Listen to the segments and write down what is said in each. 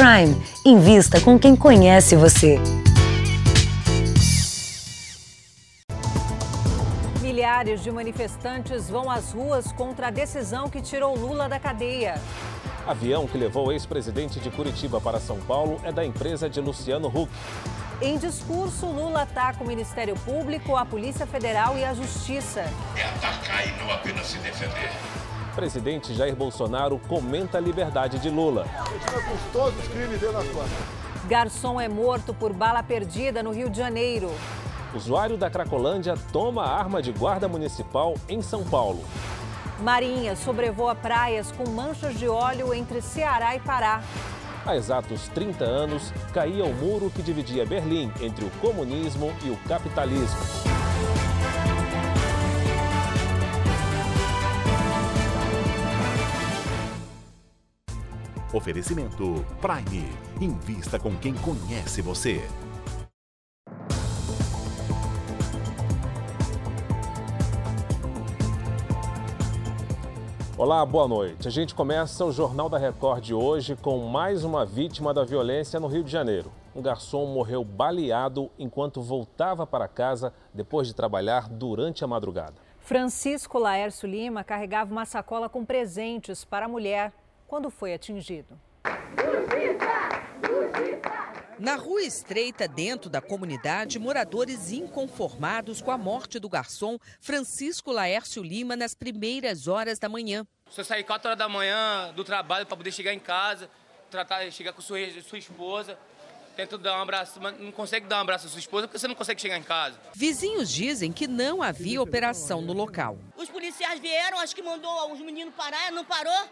Prime. Invista com quem conhece você. Milhares de manifestantes vão às ruas contra a decisão que tirou Lula da cadeia. Avião que levou o ex-presidente de Curitiba para São Paulo é da empresa de Luciano Huck. Em discurso, Lula ataca o Ministério Público, a Polícia Federal e a Justiça. É atacar e não apenas se defender. Presidente Jair Bolsonaro comenta a liberdade de Lula. Garçom é morto por bala perdida no Rio de Janeiro. Usuário da Cracolândia toma arma de guarda municipal em São Paulo. Marinha sobrevoa praias com manchas de óleo entre Ceará e Pará. Há exatos 30 anos, caía o muro que dividia Berlim entre o comunismo e o capitalismo. Oferecimento Prime. Invista com quem conhece você. Olá, boa noite. A gente começa o Jornal da Record de hoje com mais uma vítima da violência no Rio de Janeiro. Um garçom morreu baleado enquanto voltava para casa depois de trabalhar durante a madrugada. Francisco Laércio Lima carregava uma sacola com presentes para a mulher quando foi atingido. Na rua estreita, dentro da comunidade, moradores inconformados com a morte do garçom Francisco Laércio Lima nas primeiras horas da manhã. Você sair 4 horas da manhã do trabalho para poder chegar em casa, tratar, chegar com sua, sua esposa, tenta dar um abraço, mas não consegue dar um abraço à sua esposa porque você não consegue chegar em casa. Vizinhos dizem que não havia operação no local. Os policiais vieram, acho que mandou os meninos parar, não parou.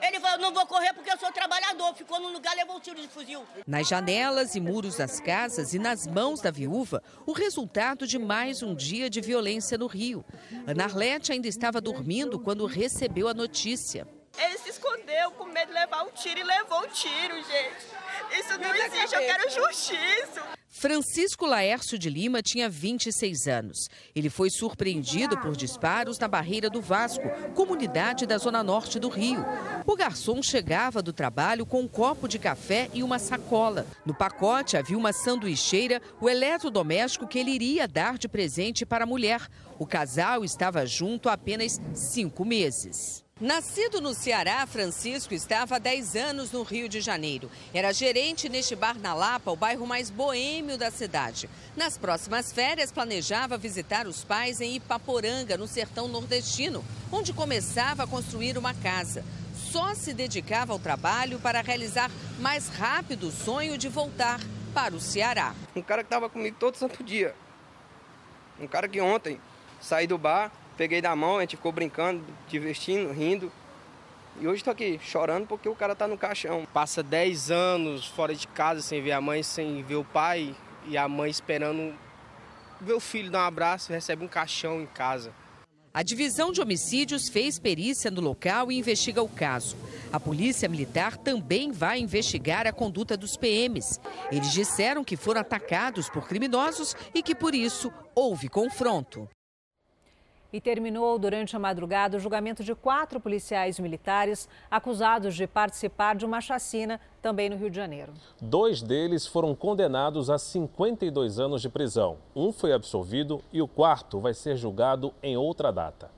Ele falou, não vou correr porque eu sou trabalhador. Ficou no lugar, levou um tiro de fuzil. Nas janelas e muros das casas e nas mãos da viúva, o resultado de mais um dia de violência no Rio. Ana Arlete ainda estava dormindo quando recebeu a notícia. Ele se escondeu com medo de levar um tiro e levou um tiro, gente. Isso não existe, eu quero justiça. Francisco Laércio de Lima tinha 26 anos. Ele foi surpreendido por disparos na barreira do Vasco, comunidade da zona norte do Rio. O garçom chegava do trabalho com um copo de café e uma sacola. No pacote havia uma sanduicheira, o eletrodoméstico que ele iria dar de presente para a mulher. O casal estava junto há apenas cinco meses. Nascido no Ceará, Francisco estava há 10 anos no Rio de Janeiro. Era gerente neste bar na Lapa, o bairro mais boêmio da cidade. Nas próximas férias, planejava visitar os pais em Ipaporanga, no sertão nordestino, onde começava a construir uma casa. Só se dedicava ao trabalho para realizar mais rápido o sonho de voltar para o Ceará. Um cara que estava comigo todo santo dia. Um cara que ontem saí do bar, peguei da mão, a gente ficou brincando, divertindo, rindo. E hoje estou aqui chorando porque o cara está no caixão. Passa 10 anos fora de casa sem ver a mãe, sem ver o pai e a mãe esperando ver o filho dar um abraço e recebe um caixão em casa. A divisão de homicídios fez perícia no local e investiga o caso. A polícia militar também vai investigar a conduta dos PMs. Eles disseram que foram atacados por criminosos e que por isso houve confronto. E terminou durante a madrugada o julgamento de quatro policiais militares acusados de participar de uma chacina também no Rio de Janeiro. Dois deles foram condenados a 52 anos de prisão. Um foi absolvido e o quarto vai ser julgado em outra data.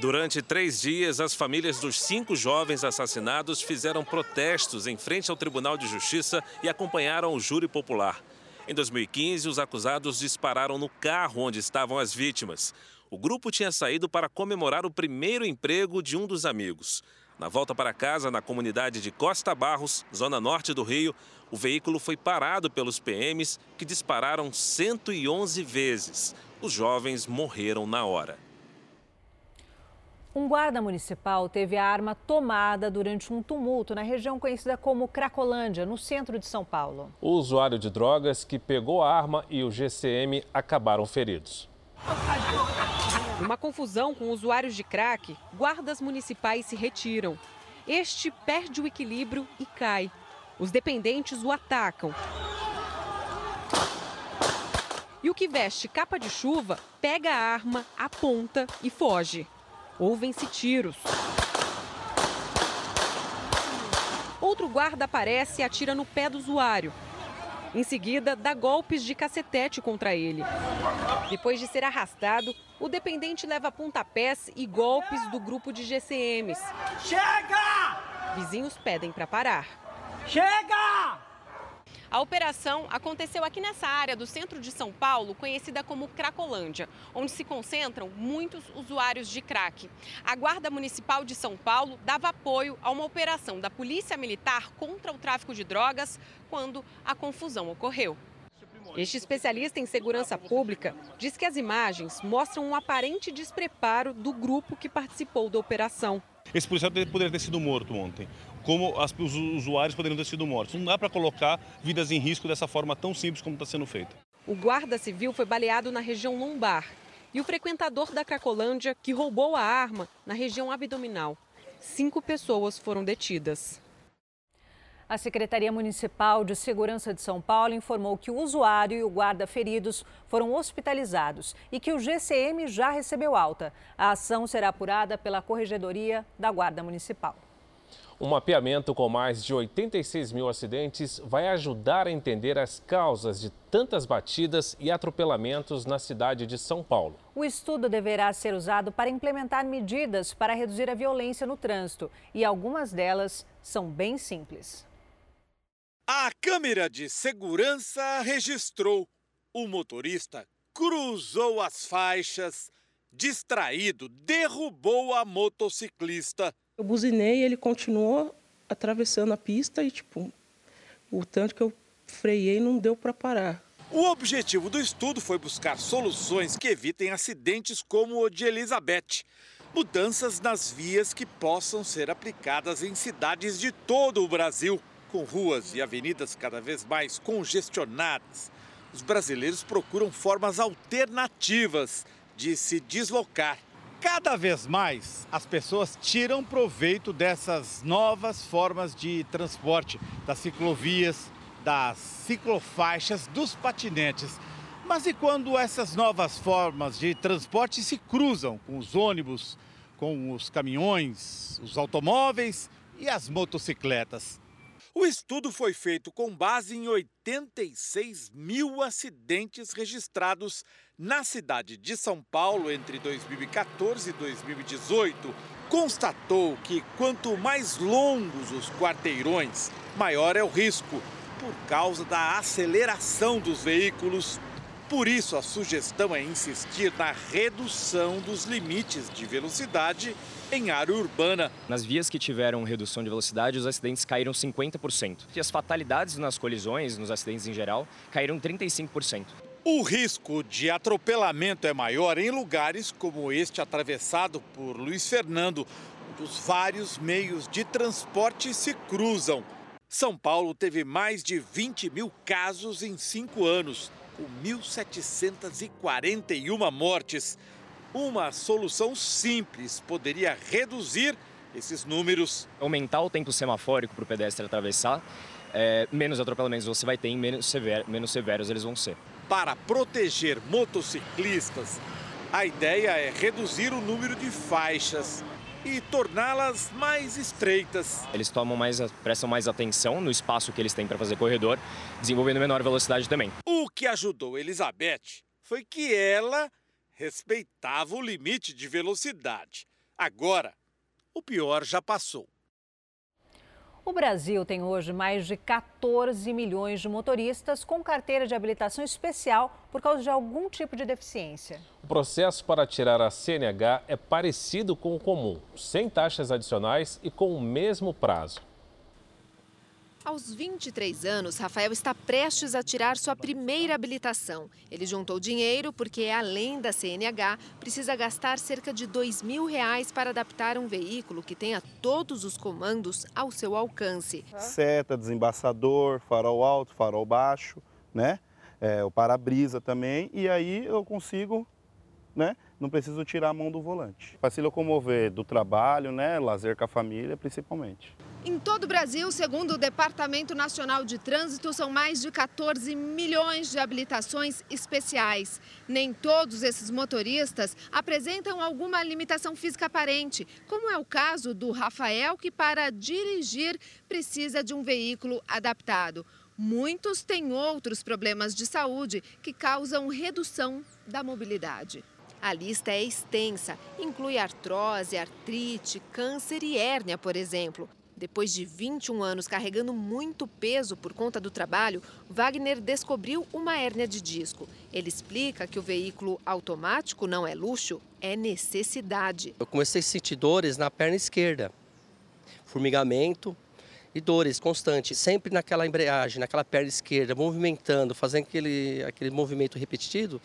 Durante três dias, as famílias dos cinco jovens assassinados fizeram protestos em frente ao Tribunal de Justiça e acompanharam o júri popular. Em 2015, os acusados dispararam no carro onde estavam as vítimas. O grupo tinha saído para comemorar o primeiro emprego de um dos amigos. Na volta para casa, na comunidade de Costa Barros, zona norte do Rio, o veículo foi parado pelos PMs que dispararam 111 vezes. Os jovens morreram na hora. Um guarda municipal teve a arma tomada durante um tumulto na região conhecida como Cracolândia, no centro de São Paulo. O usuário de drogas que pegou a arma e o GCM acabaram feridos. Numa confusão com usuários de crack, guardas municipais se retiram. Este perde o equilíbrio e cai. Os dependentes o atacam. E o que veste capa de chuva pega a arma, aponta e foge. Ouvem-se tiros. Outro guarda aparece e atira no pé do usuário. Em seguida, dá golpes de cacetete contra ele. Depois de ser arrastado, o dependente leva pontapés e golpes do grupo de GCMs. Chega! Vizinhos pedem para parar. Chega! A operação aconteceu aqui nessa área do centro de São Paulo, conhecida como Cracolândia, onde se concentram muitos usuários de crack. A Guarda Municipal de São Paulo dava apoio a uma operação da Polícia Militar contra o tráfico de drogas quando a confusão ocorreu. Este especialista em segurança pública diz que as imagens mostram um aparente despreparo do grupo que participou da operação. Esse policial poderia ter sido morto ontem, como as, os usuários poderiam ter sido mortos. Não dá para colocar vidas em risco dessa forma tão simples como está sendo feita. O guarda civil foi baleado na região lombar e o frequentador da Cracolândia, que roubou a arma, na região abdominal. Cinco pessoas foram detidas. A Secretaria Municipal de Segurança de São Paulo informou que o usuário e o guarda feridos foram hospitalizados e que o GCM já recebeu alta. A ação será apurada pela Corregedoria da Guarda Municipal. Um mapeamento com mais de 86 mil acidentes vai ajudar a entender as causas de tantas batidas e atropelamentos na cidade de São Paulo. O estudo deverá ser usado para implementar medidas para reduzir a violência no trânsito e algumas delas são bem simples. A câmera de segurança registrou. O motorista cruzou as faixas, distraído, derrubou a motociclista. Eu buzinei e ele continuou atravessando a pista e, tipo, o tanto que eu freiei não deu para parar. O objetivo do estudo foi buscar soluções que evitem acidentes como o de Elizabeth. Mudanças nas vias que possam ser aplicadas em cidades de todo o Brasil. Com ruas e avenidas cada vez mais congestionadas, os brasileiros procuram formas alternativas de se deslocar. Cada vez mais as pessoas tiram proveito dessas novas formas de transporte, das ciclovias, das ciclofaixas, dos patinetes. Mas e quando essas novas formas de transporte se cruzam com os ônibus, com os caminhões, os automóveis e as motocicletas? O estudo foi feito com base em 86 mil acidentes registrados na cidade de São Paulo entre 2014 e 2018. Constatou que quanto mais longos os quarteirões, maior é o risco, por causa da aceleração dos veículos. Por isso, a sugestão é insistir na redução dos limites de velocidade em área urbana. Nas vias que tiveram redução de velocidade, os acidentes caíram 50%. E as fatalidades nas colisões, nos acidentes em geral, caíram 35%. O risco de atropelamento é maior em lugares como este atravessado por Luiz Fernando, onde os vários meios de transporte se cruzam. São Paulo teve mais de 20 mil casos em cinco anos, com 1.741 mortes. Uma solução simples poderia reduzir esses números. Aumentar o tempo semafórico para o pedestre atravessar, é, menos atropelamentos você vai ter menos, sever, menos severos eles vão ser. Para proteger motociclistas, a ideia é reduzir o número de faixas e torná-las mais estreitas. Eles tomam mais, prestam mais atenção no espaço que eles têm para fazer corredor, desenvolvendo menor velocidade também. O que ajudou Elizabeth foi que ela respeitava o limite de velocidade. Agora, o pior já passou. O Brasil tem hoje mais de 14 milhões de motoristas com carteira de habilitação especial por causa de algum tipo de deficiência. O processo para tirar a CNH é parecido com o comum, sem taxas adicionais e com o mesmo prazo. Aos 23 anos, Rafael está prestes a tirar sua primeira habilitação. Ele juntou dinheiro porque, além da CNH, precisa gastar cerca de dois mil reais para adaptar um veículo que tenha todos os comandos ao seu alcance. Seta, desembaçador, farol alto, farol baixo, né? É, o para-brisa também. E aí eu consigo, né? Não preciso tirar a mão do volante. Para se locomover do trabalho, né? Lazer com a família, principalmente. Em todo o Brasil, segundo o Departamento Nacional de Trânsito, são mais de 14 milhões de habilitações especiais. Nem todos esses motoristas apresentam alguma limitação física aparente, como é o caso do Rafael, que para dirigir precisa de um veículo adaptado. Muitos têm outros problemas de saúde que causam redução da mobilidade. A lista é extensa, inclui artrose, artrite, câncer e hérnia, por exemplo. Depois de 21 anos carregando muito peso por conta do trabalho, Wagner descobriu uma hérnia de disco. Ele explica que o veículo automático não é luxo, é necessidade. Eu comecei a sentir dores na perna esquerda, formigamento e dores constantes, sempre naquela embreagem, naquela perna esquerda, movimentando, fazendo aquele, aquele movimento repetido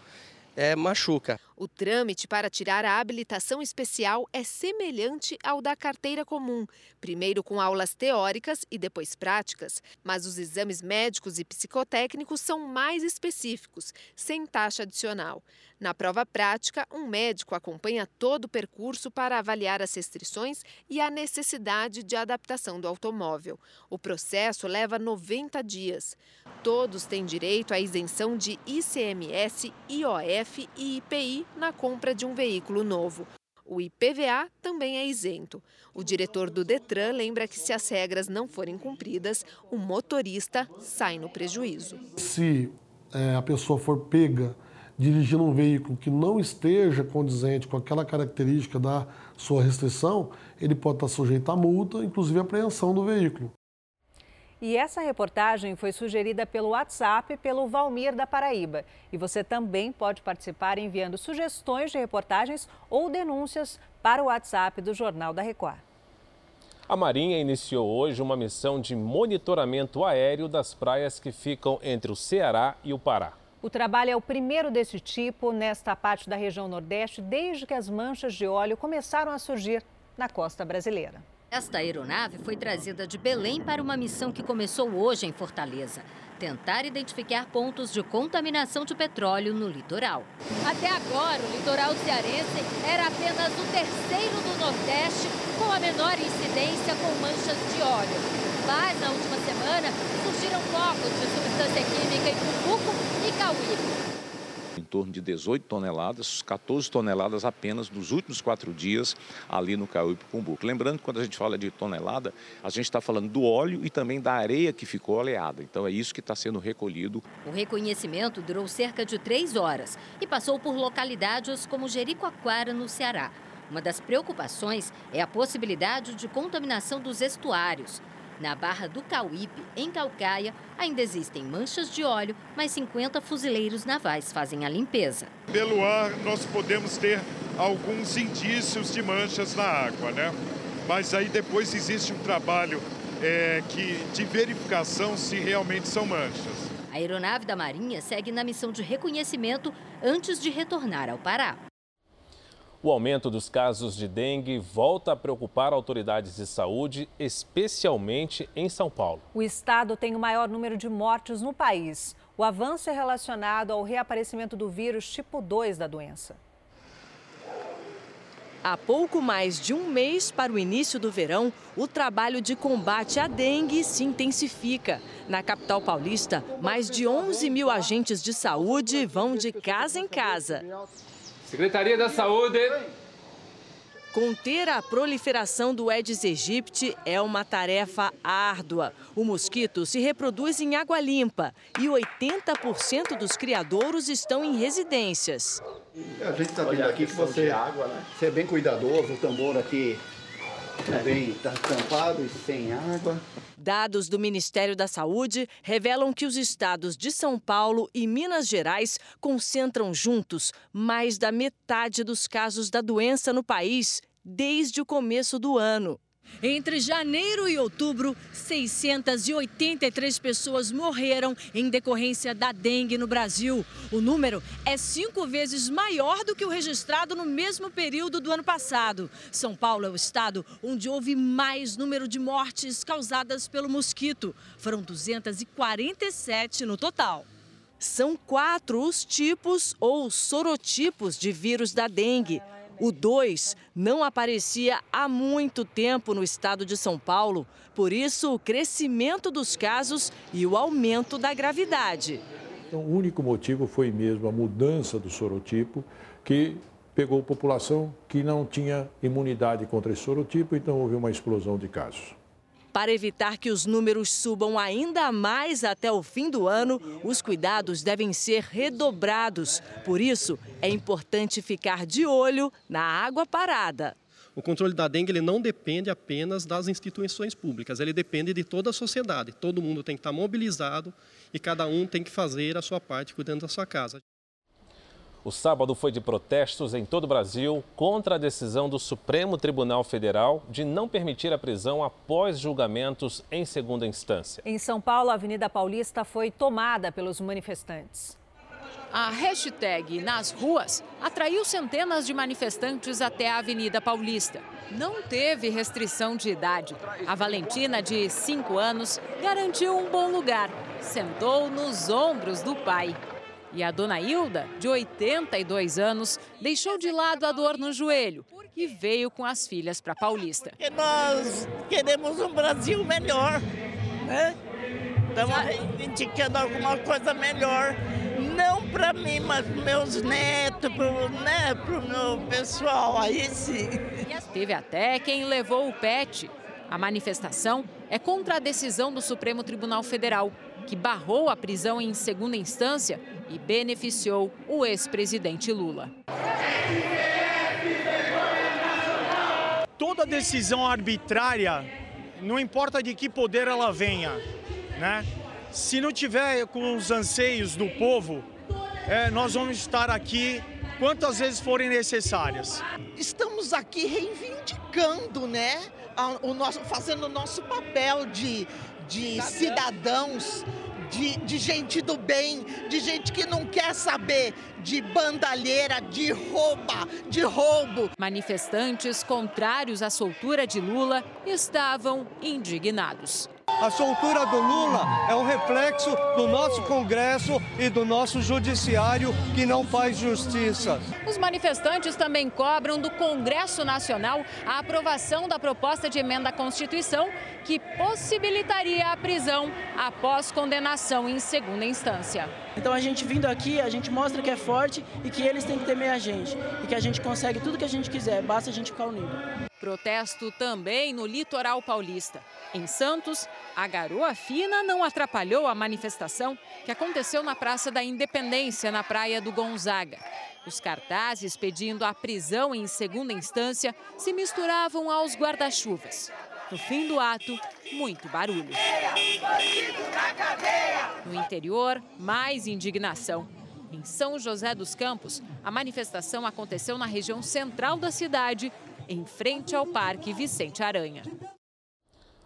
é, machuca. O trâmite para tirar a habilitação especial é semelhante ao da carteira comum, primeiro com aulas teóricas e depois práticas, mas os exames médicos e psicotécnicos são mais específicos, sem taxa adicional. Na prova prática, um médico acompanha todo o percurso para avaliar as restrições e a necessidade de adaptação do automóvel. O processo leva 90 dias. Todos têm direito à isenção de ICMS, IOF e IPI na compra de um veículo novo. O IPVA também é isento. O diretor do Detran lembra que se as regras não forem cumpridas, o motorista sai no prejuízo. Se é, a pessoa for pega dirigindo um veículo que não esteja condizente com aquela característica da sua restrição, ele pode estar sujeito a multa, inclusive apreensão do veículo. E essa reportagem foi sugerida pelo WhatsApp pelo Valmir da Paraíba. E você também pode participar enviando sugestões de reportagens ou denúncias para o WhatsApp do Jornal da Record. A Marinha iniciou hoje uma missão de monitoramento aéreo das praias que ficam entre o Ceará e o Pará. O trabalho é o primeiro desse tipo nesta parte da região Nordeste desde que as manchas de óleo começaram a surgir na costa brasileira. Esta aeronave foi trazida de Belém para uma missão que começou hoje em Fortaleza tentar identificar pontos de contaminação de petróleo no litoral. Até agora, o litoral cearense era apenas o terceiro do Nordeste com a menor incidência com manchas de óleo. Mas, na última semana, surgiram focos de substância química em Cumbuco e Cauípe em torno de 18 toneladas, 14 toneladas apenas nos últimos quatro dias ali no Cumbuco. Lembrando que quando a gente fala de tonelada, a gente está falando do óleo e também da areia que ficou oleada. Então é isso que está sendo recolhido. O reconhecimento durou cerca de três horas e passou por localidades como Jericoacoara, no Ceará. Uma das preocupações é a possibilidade de contaminação dos estuários. Na Barra do Cauípe, em Calcaia, ainda existem manchas de óleo, mas 50 fuzileiros navais fazem a limpeza. Pelo ar, nós podemos ter alguns indícios de manchas na água, né? Mas aí depois existe um trabalho é, que, de verificação se realmente são manchas. A aeronave da Marinha segue na missão de reconhecimento antes de retornar ao Pará. O aumento dos casos de dengue volta a preocupar autoridades de saúde, especialmente em São Paulo. O estado tem o maior número de mortes no país. O avanço é relacionado ao reaparecimento do vírus tipo 2 da doença. Há pouco mais de um mês para o início do verão, o trabalho de combate à dengue se intensifica. Na capital paulista, mais de 11 mil agentes de saúde vão de casa em casa. Secretaria da Saúde. Conter a proliferação do Aedes aegypti é uma tarefa árdua. O mosquito se reproduz em água limpa e 80% dos criadouros estão em residências. A gente está vendo aqui que você, água, né? você é bem cuidadoso, o tambor aqui também está tampado e sem água. Dados do Ministério da Saúde revelam que os estados de São Paulo e Minas Gerais concentram juntos mais da metade dos casos da doença no país desde o começo do ano. Entre janeiro e outubro, 683 pessoas morreram em decorrência da dengue no Brasil. O número é cinco vezes maior do que o registrado no mesmo período do ano passado. São Paulo é o estado onde houve mais número de mortes causadas pelo mosquito. Foram 247 no total. São quatro os tipos ou sorotipos de vírus da dengue. O 2 não aparecia há muito tempo no estado de São Paulo, por isso o crescimento dos casos e o aumento da gravidade. Então, o único motivo foi mesmo a mudança do sorotipo, que pegou população que não tinha imunidade contra esse sorotipo, então houve uma explosão de casos. Para evitar que os números subam ainda mais até o fim do ano, os cuidados devem ser redobrados. Por isso, é importante ficar de olho na água parada. O controle da dengue ele não depende apenas das instituições públicas, ele depende de toda a sociedade. Todo mundo tem que estar mobilizado e cada um tem que fazer a sua parte cuidando da sua casa. O sábado foi de protestos em todo o Brasil contra a decisão do Supremo Tribunal Federal de não permitir a prisão após julgamentos em segunda instância. Em São Paulo, a Avenida Paulista foi tomada pelos manifestantes. A hashtag nas ruas atraiu centenas de manifestantes até a Avenida Paulista. Não teve restrição de idade. A Valentina, de 5 anos, garantiu um bom lugar. Sentou nos ombros do pai. E a dona Hilda, de 82 anos, deixou de lado a dor no joelho e veio com as filhas para Paulista. Porque nós queremos um Brasil melhor, né? Estamos reivindicando alguma coisa melhor. Não para mim, mas para meus netos, para né, o meu pessoal. Aí sim. Teve até quem levou o pet. A manifestação é contra a decisão do Supremo Tribunal Federal, que barrou a prisão em segunda instância e beneficiou o ex-presidente Lula. Toda decisão arbitrária, não importa de que poder ela venha, né? Se não tiver com os anseios do povo, é, nós vamos estar aqui quantas vezes forem necessárias. Estamos aqui reivindicando, né? O nosso, fazendo o nosso papel de, de cidadãos de, de gente do bem, de gente que não quer saber de bandalheira, de rouba, de roubo. Manifestantes contrários à soltura de Lula estavam indignados. A soltura do Lula é um reflexo do nosso Congresso e do nosso Judiciário que não faz justiça. Os manifestantes também cobram do Congresso Nacional a aprovação da proposta de emenda à Constituição que possibilitaria a prisão após condenação em segunda instância. Então a gente vindo aqui, a gente mostra que é forte e que eles têm que temer a gente e que a gente consegue tudo que a gente quiser, basta a gente ficar unido. Protesto também no litoral paulista. Em Santos, a garoa fina não atrapalhou a manifestação que aconteceu na Praça da Independência, na Praia do Gonzaga. Os cartazes pedindo a prisão em segunda instância se misturavam aos guarda-chuvas. No fim do ato, muito barulho. No interior, mais indignação. Em São José dos Campos, a manifestação aconteceu na região central da cidade, em frente ao Parque Vicente Aranha.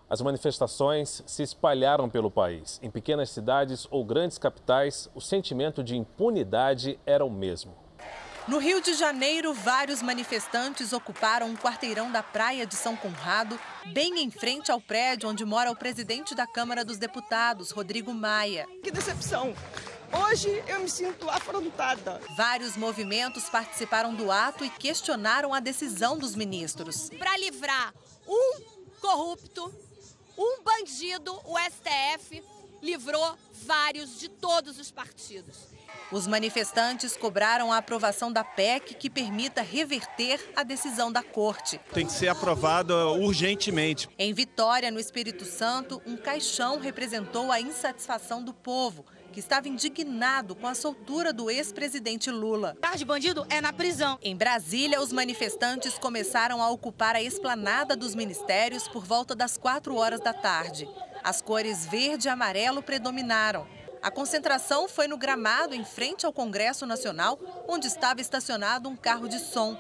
As manifestações se espalharam pelo país. Em pequenas cidades ou grandes capitais, o sentimento de impunidade era o mesmo. No Rio de Janeiro, vários manifestantes ocuparam um quarteirão da praia de São Conrado, bem em frente ao prédio onde mora o presidente da Câmara dos Deputados, Rodrigo Maia. Que decepção! Hoje eu me sinto afrontada. Vários movimentos participaram do ato e questionaram a decisão dos ministros. Para livrar um corrupto, um bandido, o STF livrou vários de todos os partidos. Os manifestantes cobraram a aprovação da PEC que permita reverter a decisão da corte. Tem que ser aprovada urgentemente. Em Vitória, no Espírito Santo, um caixão representou a insatisfação do povo, que estava indignado com a soltura do ex-presidente Lula. Tarde bandido é na prisão. Em Brasília, os manifestantes começaram a ocupar a esplanada dos ministérios por volta das 4 horas da tarde. As cores verde e amarelo predominaram. A concentração foi no gramado em frente ao Congresso Nacional, onde estava estacionado um carro de som.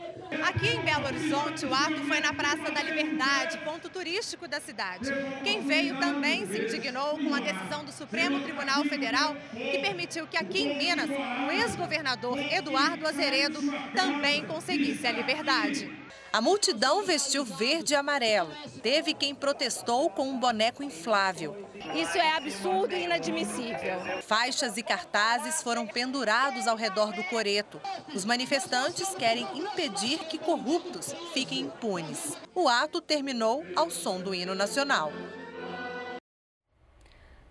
Aqui em Belo Horizonte, o ato foi na Praça da Liberdade, ponto turístico da cidade. Quem veio também se indignou com a decisão do Supremo Tribunal Federal, que permitiu que aqui em Minas, o ex-governador Eduardo Azeredo também conseguisse a liberdade. A multidão vestiu verde e amarelo. Teve quem protestou com um boneco inflável. Isso é absurdo e inadmissível. Faixas e cartazes foram pendurados ao redor do coreto. Os manifestantes querem impedir que corruptos fiquem impunes. O ato terminou ao som do hino nacional.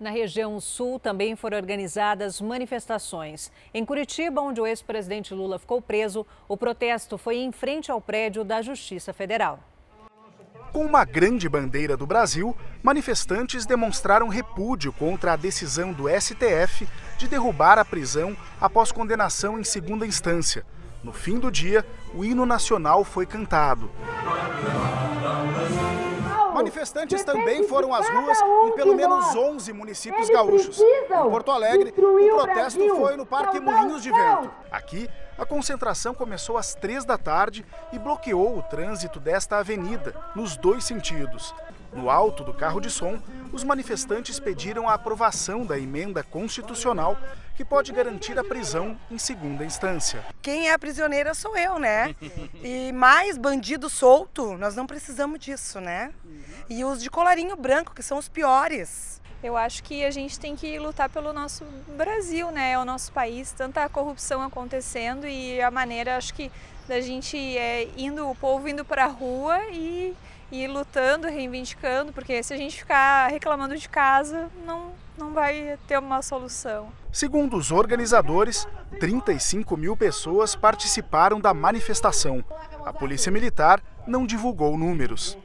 Na região sul também foram organizadas manifestações. Em Curitiba, onde o ex-presidente Lula ficou preso, o protesto foi em frente ao prédio da Justiça Federal. Com uma grande bandeira do Brasil, manifestantes demonstraram repúdio contra a decisão do STF de derrubar a prisão após condenação em segunda instância. No fim do dia, o hino nacional foi cantado. Manifestantes também foram às ruas em pelo menos 11 municípios gaúchos. Em Porto Alegre, o protesto foi no Parque Moinhos de Vento. Aqui, a concentração começou às três da tarde e bloqueou o trânsito desta avenida, nos dois sentidos. No alto do carro de som, os manifestantes pediram a aprovação da emenda constitucional que pode garantir a prisão em segunda instância. Quem é a prisioneira sou eu, né? E mais bandido solto, nós não precisamos disso, né? E os de colarinho branco, que são os piores. Eu acho que a gente tem que lutar pelo nosso Brasil, né? É o nosso país, tanta corrupção acontecendo e a maneira, acho que, da gente é, indo, o povo indo para a rua e e lutando, reivindicando, porque se a gente ficar reclamando de casa, não, não vai ter uma solução. Segundo os organizadores, 35 mil pessoas participaram da manifestação. A Polícia Militar não divulgou números.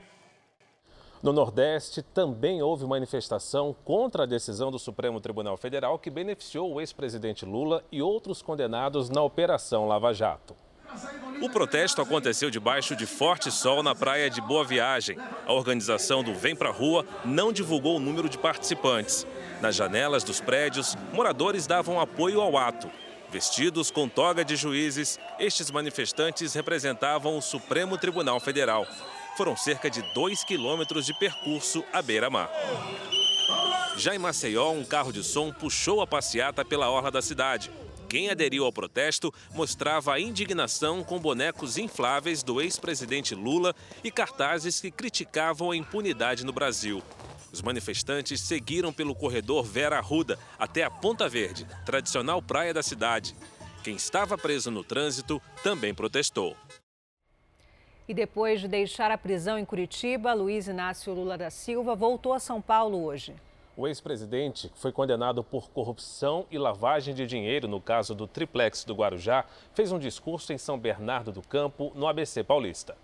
No Nordeste, também houve manifestação contra a decisão do Supremo Tribunal Federal que beneficiou o ex-presidente Lula e outros condenados na Operação Lava Jato. O protesto aconteceu debaixo de forte sol na praia de Boa Viagem. A organização do Vem Pra Rua não divulgou o número de participantes. Nas janelas dos prédios, moradores davam apoio ao ato. Vestidos com toga de juízes, estes manifestantes representavam o Supremo Tribunal Federal. Foram cerca de dois quilômetros de percurso à beira-mar. Já em Maceió, um carro de som puxou a passeata pela orla da cidade. Quem aderiu ao protesto mostrava a indignação com bonecos infláveis do ex-presidente Lula e cartazes que criticavam a impunidade no Brasil. Os manifestantes seguiram pelo corredor Vera Arruda até a Ponta Verde, tradicional praia da cidade. Quem estava preso no trânsito também protestou. E depois de deixar a prisão em Curitiba, Luiz Inácio Lula da Silva voltou a São Paulo hoje. O ex-presidente, que foi condenado por corrupção e lavagem de dinheiro no caso do triplex do Guarujá, fez um discurso em São Bernardo do Campo, no ABC Paulista.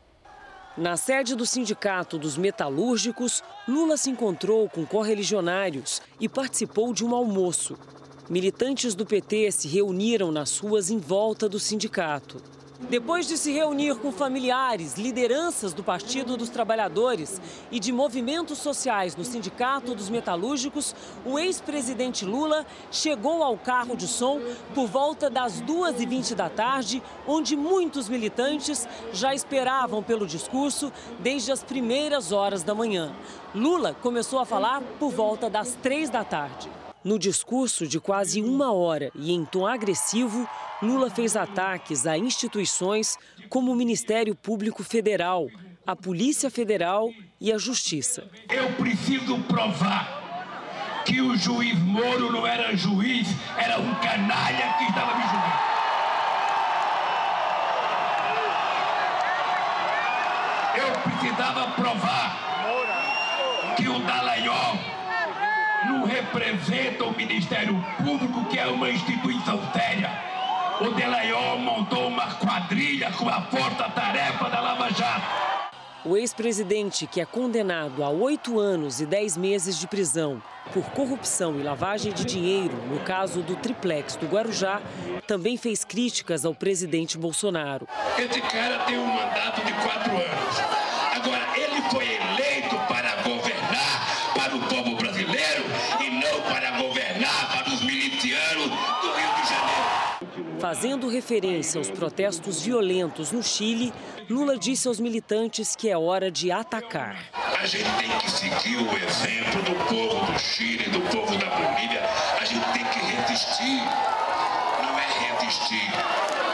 Na sede do Sindicato dos Metalúrgicos, Lula se encontrou com correligionários e participou de um almoço. Militantes do PT se reuniram nas ruas em volta do sindicato. Depois de se reunir com familiares, lideranças do Partido dos Trabalhadores e de movimentos sociais no Sindicato dos Metalúrgicos, o ex-presidente Lula chegou ao carro de som por volta das 2h20 da tarde, onde muitos militantes já esperavam pelo discurso desde as primeiras horas da manhã. Lula começou a falar por volta das 3 da tarde. No discurso de quase uma hora e em tom agressivo, Lula fez ataques a instituições como o Ministério Público Federal, a Polícia Federal e a Justiça. Eu preciso provar que o juiz Moro não era juiz, era um canalha que estava me julgando. Eu precisava provar que o Dallagnol não representa o Ministério Público, que é uma instituição séria. O Delayol montou uma quadrilha com a força-tarefa da Lava Jato. O ex-presidente, que é condenado a oito anos e dez meses de prisão por corrupção e lavagem de dinheiro no caso do triplex do Guarujá, também fez críticas ao presidente Bolsonaro. Esse cara tem um mandato de quatro anos. Fazendo referência aos protestos violentos no Chile, Lula disse aos militantes que é hora de atacar. A gente tem que seguir o exemplo do povo do Chile, do povo da Bolívia. A gente tem que resistir. Não é resistir.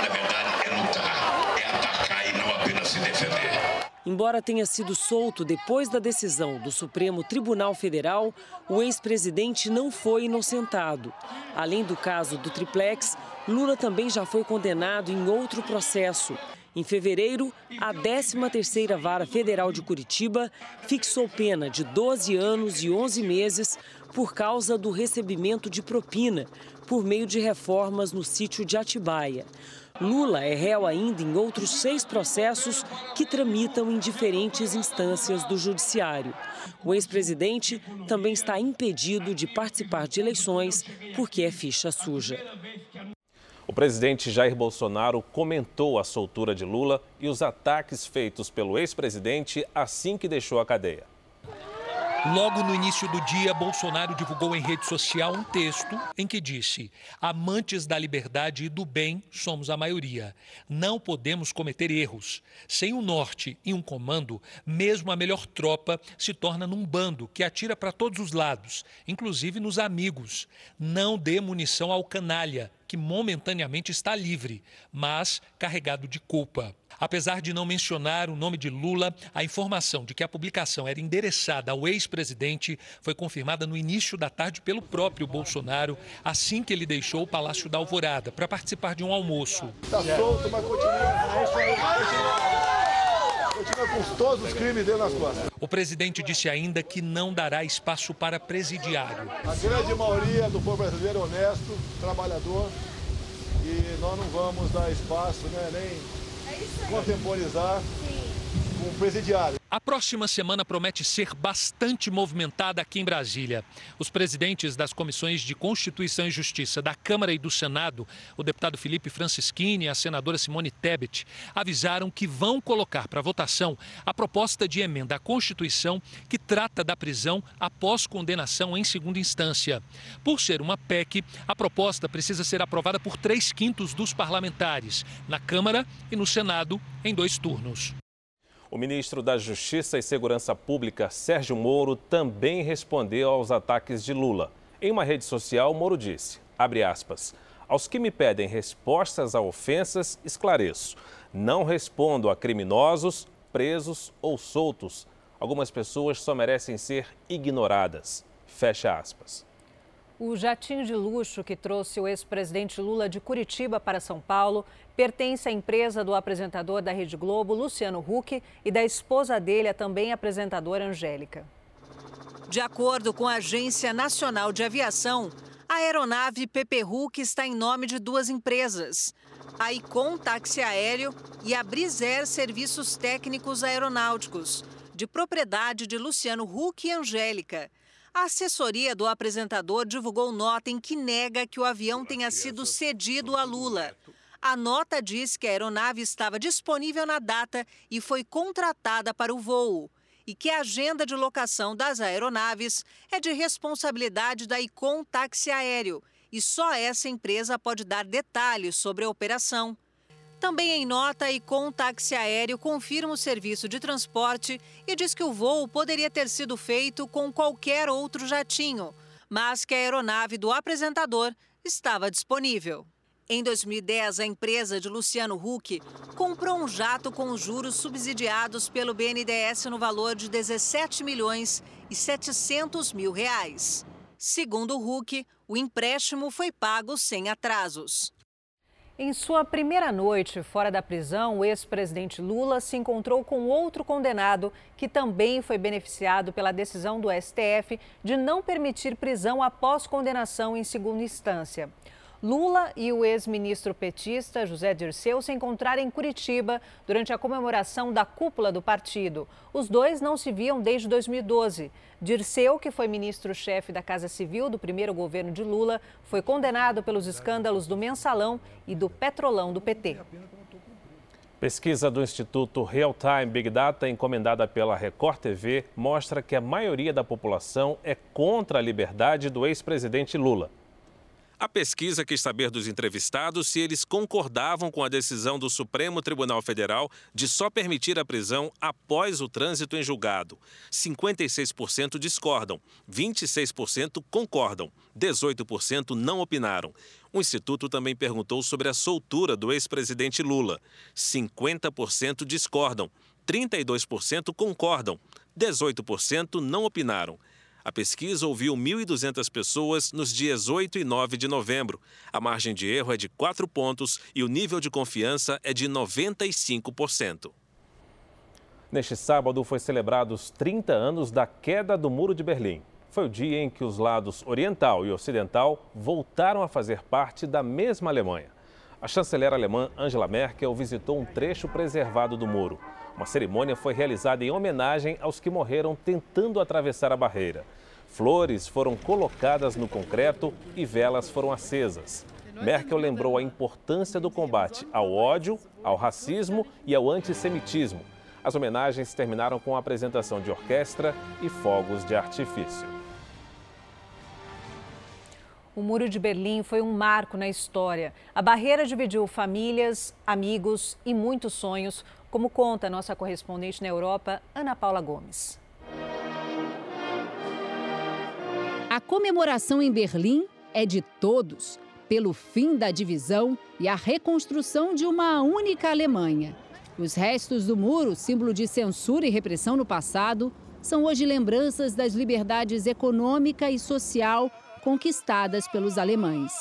Na verdade, é lutar. É atacar e não apenas se defender. Embora tenha sido solto depois da decisão do Supremo Tribunal Federal, o ex-presidente não foi inocentado. Além do caso do triplex, Lula também já foi condenado em outro processo. Em fevereiro, a 13ª Vara Federal de Curitiba fixou pena de 12 anos e 11 meses por causa do recebimento de propina por meio de reformas no sítio de Atibaia. Lula é réu ainda em outros seis processos que tramitam em diferentes instâncias do Judiciário. O ex-presidente também está impedido de participar de eleições porque é ficha suja. O presidente Jair Bolsonaro comentou a soltura de Lula e os ataques feitos pelo ex-presidente assim que deixou a cadeia. Logo no início do dia, Bolsonaro divulgou em rede social um texto em que disse: Amantes da liberdade e do bem somos a maioria. Não podemos cometer erros. Sem um norte e um comando, mesmo a melhor tropa se torna num bando que atira para todos os lados, inclusive nos amigos. Não dê munição ao canalha, que momentaneamente está livre, mas carregado de culpa. Apesar de não mencionar o nome de Lula, a informação de que a publicação era endereçada ao ex-presidente foi confirmada no início da tarde pelo próprio Bolsonaro, assim que ele deixou o Palácio da Alvorada para participar de um almoço. Está solto, mas continua. Continua com todos os crimes dele nas costas. O presidente disse ainda que não dará espaço para presidiário. A grande maioria do povo brasileiro é honesto, trabalhador, e nós não vamos dar espaço, né, nem contemporizar com o presidiário. A próxima semana promete ser bastante movimentada aqui em Brasília. Os presidentes das comissões de Constituição e Justiça da Câmara e do Senado, o deputado Felipe Francischini e a senadora Simone Tebet, avisaram que vão colocar para votação a proposta de emenda à Constituição que trata da prisão após condenação em segunda instância. Por ser uma PEC, a proposta precisa ser aprovada por três quintos dos parlamentares, na Câmara e no Senado, em dois turnos. O ministro da Justiça e Segurança Pública, Sérgio Moro, também respondeu aos ataques de Lula. Em uma rede social, Moro disse, aspas, aos que me pedem respostas a ofensas, esclareço. Não respondo a criminosos, presos ou soltos. Algumas pessoas só merecem ser ignoradas. Fecha aspas. O jatinho de luxo que trouxe o ex-presidente Lula de Curitiba para São Paulo pertence à empresa do apresentador da Rede Globo, Luciano Huck, e da esposa dele, a também apresentadora Angélica. De acordo com a Agência Nacional de Aviação, a aeronave PP Huck está em nome de duas empresas, a Icon Táxi Aéreo e a Briser Serviços Técnicos Aeronáuticos, de propriedade de Luciano Huck e Angélica. A assessoria do apresentador divulgou nota em que nega que o avião tenha sido cedido a Lula. A nota diz que a aeronave estava disponível na data e foi contratada para o voo. E que a agenda de locação das aeronaves é de responsabilidade da Icon Táxi Aéreo e só essa empresa pode dar detalhes sobre a operação. Também em nota, com o táxi aéreo confirma o serviço de transporte e diz que o voo poderia ter sido feito com qualquer outro jatinho, mas que a aeronave do apresentador estava disponível. Em 2010, a empresa de Luciano Huck comprou um jato com juros subsidiados pelo BNDES no valor de 17 milhões e 700 mil reais. Segundo Huck, o empréstimo foi pago sem atrasos. Em sua primeira noite fora da prisão, o ex-presidente Lula se encontrou com outro condenado que também foi beneficiado pela decisão do STF de não permitir prisão após condenação em segunda instância. Lula e o ex-ministro petista José Dirceu se encontraram em Curitiba durante a comemoração da cúpula do partido. Os dois não se viam desde 2012. Dirceu, que foi ministro-chefe da Casa Civil do primeiro governo de Lula, foi condenado pelos escândalos do Mensalão e do Petrolão do PT. Pesquisa do Instituto Real Time Big Data, encomendada pela Record TV, mostra que a maioria da população é contra a liberdade do ex-presidente Lula. A pesquisa quis saber dos entrevistados se eles concordavam com a decisão do Supremo Tribunal Federal de só permitir a prisão após o trânsito em julgado. 56% discordam, 26% concordam, 18% não opinaram. O Instituto também perguntou sobre a soltura do ex-presidente Lula. 50% discordam, 32% concordam, 18% não opinaram. A pesquisa ouviu 1.200 pessoas nos dias 8 e 9 de novembro. A margem de erro é de 4 pontos e o nível de confiança é de 95%. Neste sábado foi celebrado os 30 anos da queda do Muro de Berlim. Foi o dia em que os lados oriental e ocidental voltaram a fazer parte da mesma Alemanha. A chanceler alemã Angela Merkel visitou um trecho preservado do muro. Uma cerimônia foi realizada em homenagem aos que morreram tentando atravessar a barreira. Flores foram colocadas no concreto e velas foram acesas. Merkel lembrou a importância do combate ao ódio, ao racismo e ao antissemitismo. As homenagens terminaram com a apresentação de orquestra e fogos de artifício. O Muro de Berlim foi um marco na história. A barreira dividiu famílias, amigos e muitos sonhos, como conta nossa correspondente na Europa, Ana Paula Gomes. A comemoração em Berlim é de todos, pelo fim da divisão e a reconstrução de uma única Alemanha. Os restos do muro, símbolo de censura e repressão no passado, são hoje lembranças das liberdades econômica e social conquistadas pelos alemães.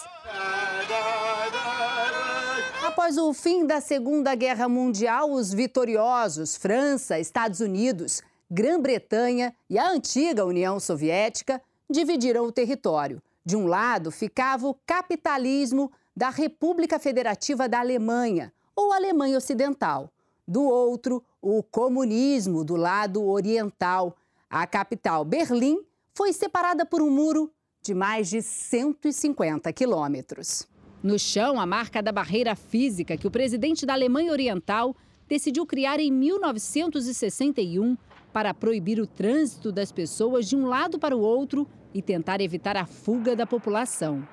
Após o fim da Segunda Guerra Mundial, os vitoriosos França, Estados Unidos, Grã-Bretanha e a antiga União Soviética dividiram o território. De um lado ficava o capitalismo da República Federativa da Alemanha, ou Alemanha Ocidental. Do outro, o comunismo do lado oriental. A capital, Berlim, foi separada por um muro de mais de 150 quilômetros. No chão, a marca da barreira física que o presidente da Alemanha Oriental decidiu criar em 1961 para proibir o trânsito das pessoas de um lado para o outro e tentar evitar a fuga da população.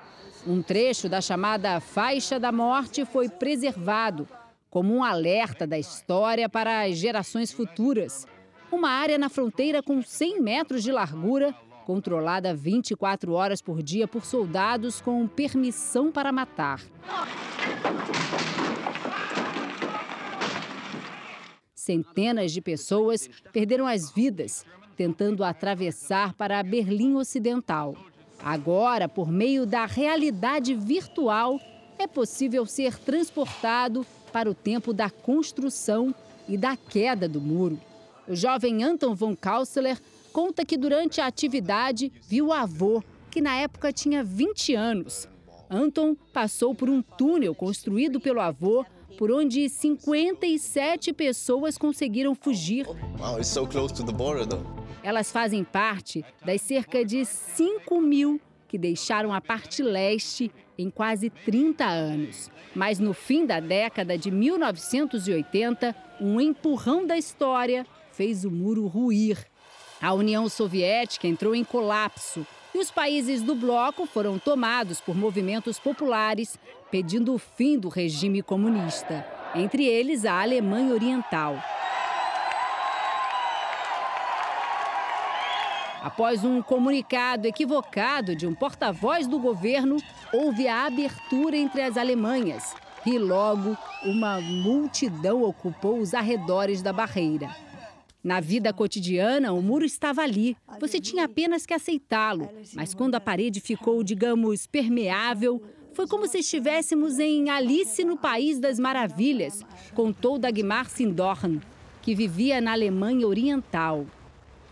Um trecho da chamada Faixa da Morte foi preservado como um alerta da história para as gerações futuras. Uma área na fronteira com 100 metros de largura controlada 24 horas por dia por soldados com permissão para matar. Centenas de pessoas perderam as vidas tentando atravessar para a Berlim Ocidental. Agora, por meio da realidade virtual, é possível ser transportado para o tempo da construção e da queda do muro. O jovem Anton von Kausler conta que durante a atividade viu o avô, que na época tinha 20 anos. Anton passou por um túnel construído pelo avô, por onde 57 pessoas conseguiram fugir. Wow, it's so close to the border, Elas fazem parte das cerca de 5 mil que deixaram a parte leste em quase 30 anos. Mas no fim da década de 1980, um empurrão da história fez o muro ruir a União Soviética entrou em colapso e os países do bloco foram tomados por movimentos populares pedindo o fim do regime comunista, entre eles a Alemanha Oriental. Após um comunicado equivocado de um porta-voz do governo, houve a abertura entre as Alemanhas e logo uma multidão ocupou os arredores da barreira. Na vida cotidiana, o muro estava ali. Você tinha apenas que aceitá-lo. Mas quando a parede ficou, digamos, permeável, foi como se estivéssemos em Alice no País das Maravilhas, contou Dagmar Sindorn, que vivia na Alemanha Oriental.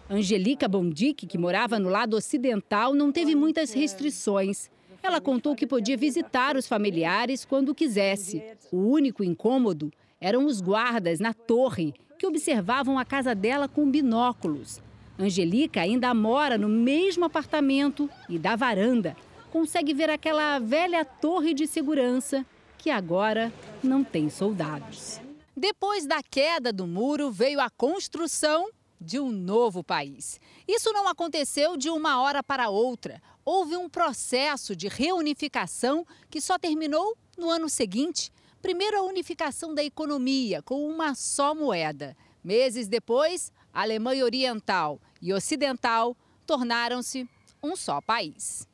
Angelica Bondic, que morava no lado ocidental, não teve muitas restrições. Ela contou que podia visitar os familiares quando quisesse. O único incômodo eram os guardas na torre, que observavam a casa dela com binóculos. Angelica ainda mora no mesmo apartamento e da varanda consegue ver aquela velha torre de segurança que agora não tem soldados. Depois da queda do muro, veio a construção de um novo país. Isso não aconteceu de uma hora para outra. Houve um processo de reunificação que só terminou no ano seguinte, Primeiro, a unificação da economia com uma só moeda. Meses depois, a Alemanha Oriental e Ocidental tornaram-se um só país.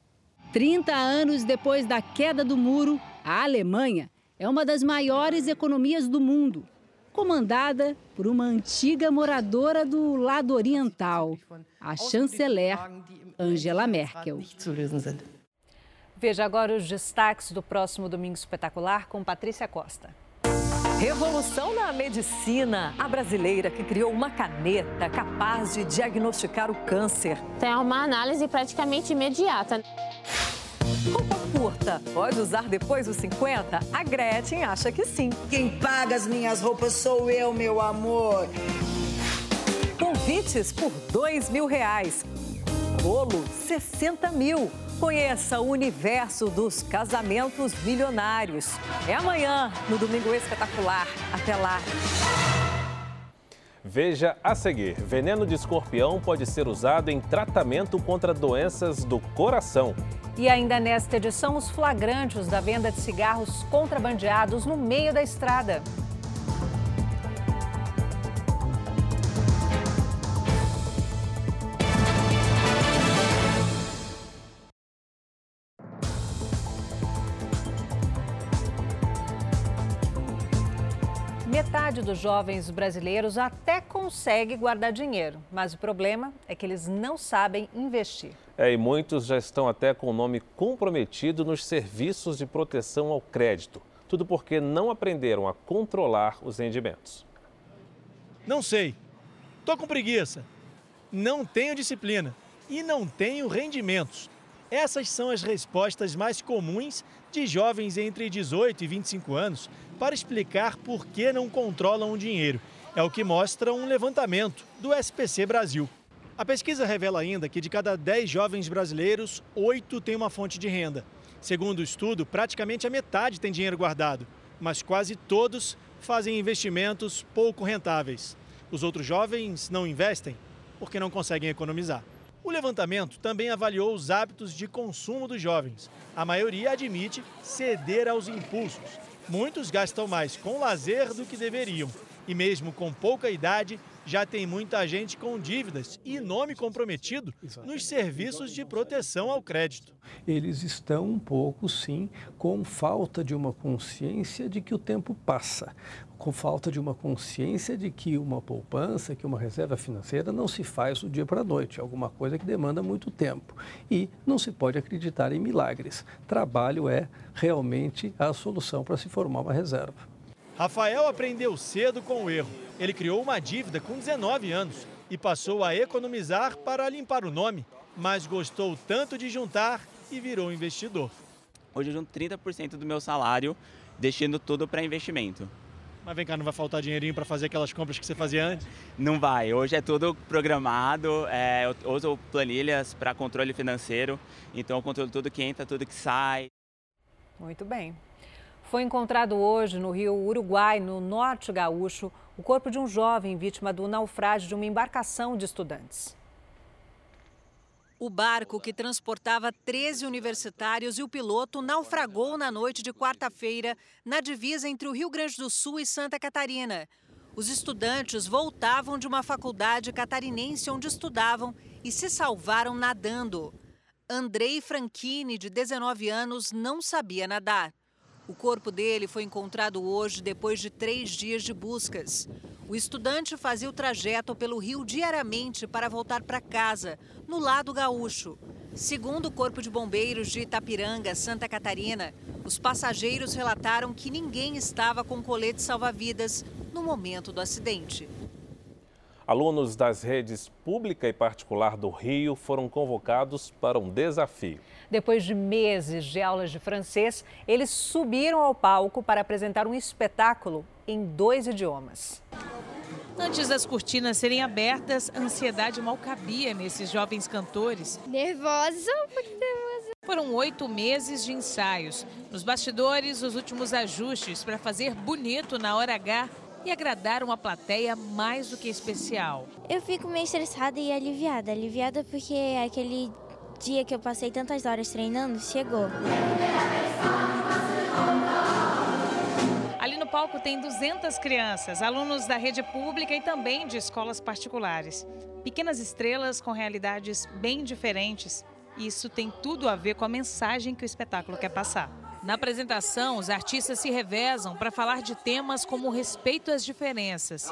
30 anos depois da queda do muro, a Alemanha é uma das maiores economias do mundo. comandada por uma antiga moradora do lado oriental, a chanceler Angela Merkel. Veja agora os destaques do próximo Domingo Espetacular com Patrícia Costa. Revolução na medicina. A brasileira que criou uma caneta capaz de diagnosticar o câncer. Tem uma análise praticamente imediata. Roupa curta, pode usar depois dos 50? A Gretchen acha que sim. Quem paga as minhas roupas sou eu, meu amor. Convites por dois mil reais. Bolo, 60 mil. Conheça o universo dos casamentos milionários. É amanhã, no Domingo Espetacular. Até lá. Veja a seguir: veneno de escorpião pode ser usado em tratamento contra doenças do coração. E ainda nesta edição, os flagrantes da venda de cigarros contrabandeados no meio da estrada. Metade dos jovens brasileiros até consegue guardar dinheiro, mas o problema é que eles não sabem investir. É, e muitos já estão até com o nome comprometido nos serviços de proteção ao crédito. Tudo porque não aprenderam a controlar os rendimentos. Não sei. Tô com preguiça. Não tenho disciplina. E não tenho rendimentos. Essas são as respostas mais comuns de jovens entre 18 e 25 anos para explicar por que não controlam o dinheiro. É o que mostra um levantamento do SPC Brasil. A pesquisa revela ainda que de cada 10 jovens brasileiros, 8 têm uma fonte de renda. Segundo o estudo, praticamente a metade tem dinheiro guardado, mas quase todos fazem investimentos pouco rentáveis. Os outros jovens não investem porque não conseguem economizar. O levantamento também avaliou os hábitos de consumo dos jovens. A maioria admite ceder aos impulsos. Muitos gastam mais com lazer do que deveriam. E mesmo com pouca idade, já tem muita gente com dívidas e nome comprometido nos serviços de proteção ao crédito. Eles estão um pouco, sim, com falta de uma consciência de que o tempo passa, com falta de uma consciência de que uma poupança, que uma reserva financeira não se faz do dia para a noite, é alguma coisa que demanda muito tempo. E não se pode acreditar em milagres. Trabalho é realmente a solução para se formar uma reserva. Rafael aprendeu cedo com o erro. Ele criou uma dívida com 19 anos e passou a economizar para limpar o nome, mas gostou tanto de juntar e virou investidor. Hoje eu junto 30% do meu salário, deixando tudo para investimento. Mas vem cá, não vai faltar dinheirinho para fazer aquelas compras que você fazia antes? Não vai. Hoje é tudo programado. É, eu uso planilhas para controle financeiro. Então eu controlo tudo que entra, tudo que sai. Muito bem. Foi encontrado hoje no rio Uruguai, no norte gaúcho, o corpo de um jovem vítima do naufrágio de uma embarcação de estudantes. O barco que transportava 13 universitários e o piloto naufragou na noite de quarta-feira na divisa entre o Rio Grande do Sul e Santa Catarina. Os estudantes voltavam de uma faculdade catarinense onde estudavam e se salvaram nadando. Andrei Franchini, de 19 anos, não sabia nadar. O corpo dele foi encontrado hoje depois de três dias de buscas. O estudante fazia o trajeto pelo rio diariamente para voltar para casa, no lado gaúcho. Segundo o Corpo de Bombeiros de Itapiranga, Santa Catarina, os passageiros relataram que ninguém estava com colete salva-vidas no momento do acidente. Alunos das redes pública e particular do Rio foram convocados para um desafio. Depois de meses de aulas de francês, eles subiram ao palco para apresentar um espetáculo em dois idiomas. Antes das cortinas serem abertas, a ansiedade mal cabia nesses jovens cantores. Nervosa, muito nervosa. Foram oito meses de ensaios. Nos bastidores, os últimos ajustes para fazer bonito na hora H e agradar uma plateia mais do que especial. Eu fico meio estressada e aliviada. Aliviada porque aquele dia que eu passei tantas horas treinando chegou. Ali no palco tem 200 crianças, alunos da rede pública e também de escolas particulares. Pequenas estrelas com realidades bem diferentes. Isso tem tudo a ver com a mensagem que o espetáculo quer passar. Na apresentação, os artistas se revezam para falar de temas como respeito às diferenças.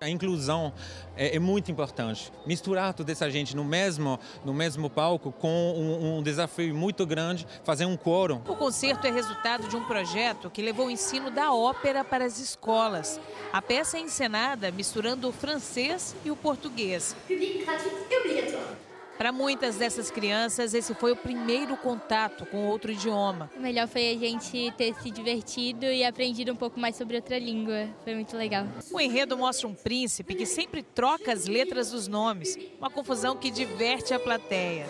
A inclusão é, é, muito importante. Misturar toda essa gente no mesmo, no mesmo palco com um, um desafio muito grande, fazer um coro. O concerto é resultado de um projeto que levou o ensino da ópera para as escolas. A peça é encenada misturando o francês e o português. Para muitas dessas crianças, esse foi o primeiro contato com outro idioma. O melhor foi a gente ter se divertido e aprendido um pouco mais sobre outra língua. Foi muito legal. O enredo mostra um príncipe que sempre troca as letras dos nomes, uma confusão que diverte a plateia.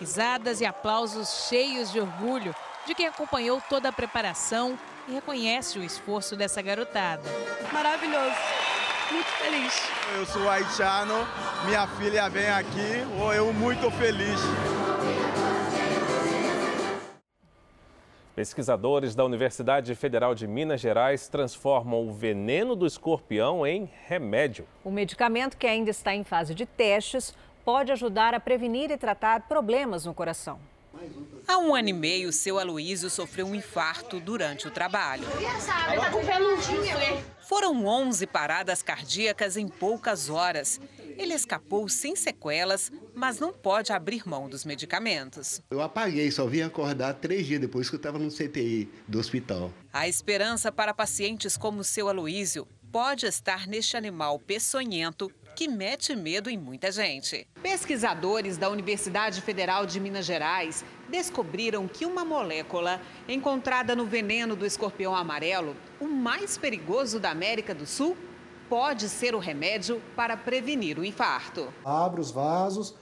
Risadas e aplausos cheios de orgulho de quem acompanhou toda a preparação e reconhece o esforço dessa garotada. Maravilhoso muito feliz. Eu sou haitiano, minha filha vem aqui, eu muito feliz. Pesquisadores da Universidade Federal de Minas Gerais transformam o veneno do escorpião em remédio. O medicamento, que ainda está em fase de testes, pode ajudar a prevenir e tratar problemas no coração. Há um ano e meio, seu Aloísio sofreu um infarto durante o trabalho. Foram 11 paradas cardíacas em poucas horas. Ele escapou sem sequelas, mas não pode abrir mão dos medicamentos. Eu apaguei, só vim acordar três dias depois que eu estava no CTI do hospital. A esperança para pacientes como seu Aloísio pode estar neste animal peçonhento que mete medo em muita gente. Pesquisadores da Universidade Federal de Minas Gerais descobriram que uma molécula encontrada no veneno do escorpião amarelo, o mais perigoso da América do Sul, pode ser o remédio para prevenir o infarto. Abre os vasos,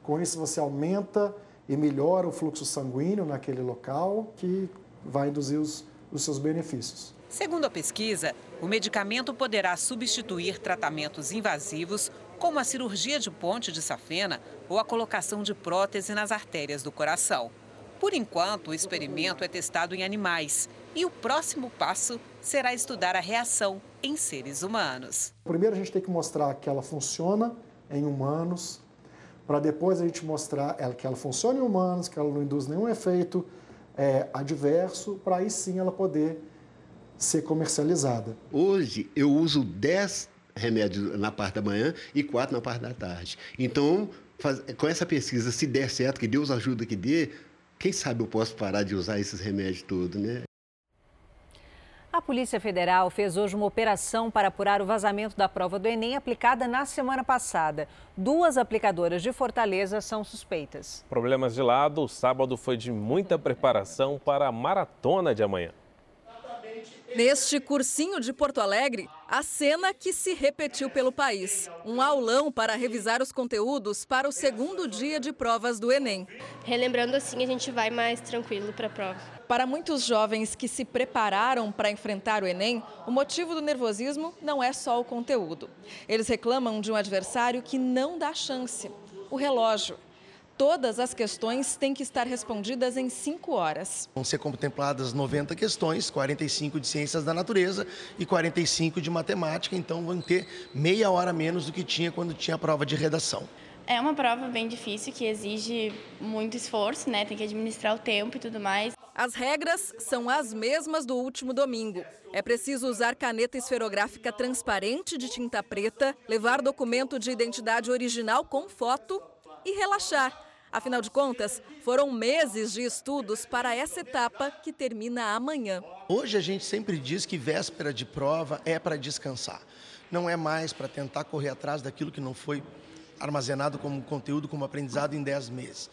com isso você aumenta e melhora o fluxo sanguíneo naquele local, que vai induzir os, os seus benefícios. Segundo a pesquisa, o medicamento poderá substituir tratamentos invasivos, como a cirurgia de ponte de safena ou a colocação de prótese nas artérias do coração. Por enquanto, o experimento é testado em animais e o próximo passo será estudar a reação em seres humanos. Primeiro, a gente tem que mostrar que ela funciona em humanos, para depois a gente mostrar que ela funciona em humanos, que ela não induz nenhum efeito é, adverso, para aí sim ela poder ser comercializada. Hoje eu uso 10 remédios na parte da manhã e 4 na parte da tarde. Então, faz, com essa pesquisa, se der certo, que Deus ajuda que dê, quem sabe eu posso parar de usar esses remédios todos, né? A Polícia Federal fez hoje uma operação para apurar o vazamento da prova do Enem aplicada na semana passada. Duas aplicadoras de Fortaleza são suspeitas. Problemas de lado, o sábado foi de muita preparação para a maratona de amanhã. Neste cursinho de Porto Alegre, a cena que se repetiu pelo país. Um aulão para revisar os conteúdos para o segundo dia de provas do Enem. Relembrando assim, a gente vai mais tranquilo para a prova. Para muitos jovens que se prepararam para enfrentar o Enem, o motivo do nervosismo não é só o conteúdo. Eles reclamam de um adversário que não dá chance: o relógio. Todas as questões têm que estar respondidas em cinco horas. Vão ser contempladas 90 questões, 45 de ciências da natureza e 45 de matemática, então vão ter meia hora menos do que tinha quando tinha a prova de redação. É uma prova bem difícil que exige muito esforço, né? Tem que administrar o tempo e tudo mais. As regras são as mesmas do último domingo. É preciso usar caneta esferográfica transparente de tinta preta, levar documento de identidade original com foto e relaxar. Afinal de contas, foram meses de estudos para essa etapa que termina amanhã. Hoje a gente sempre diz que véspera de prova é para descansar. Não é mais para tentar correr atrás daquilo que não foi armazenado como conteúdo, como aprendizado em 10 meses.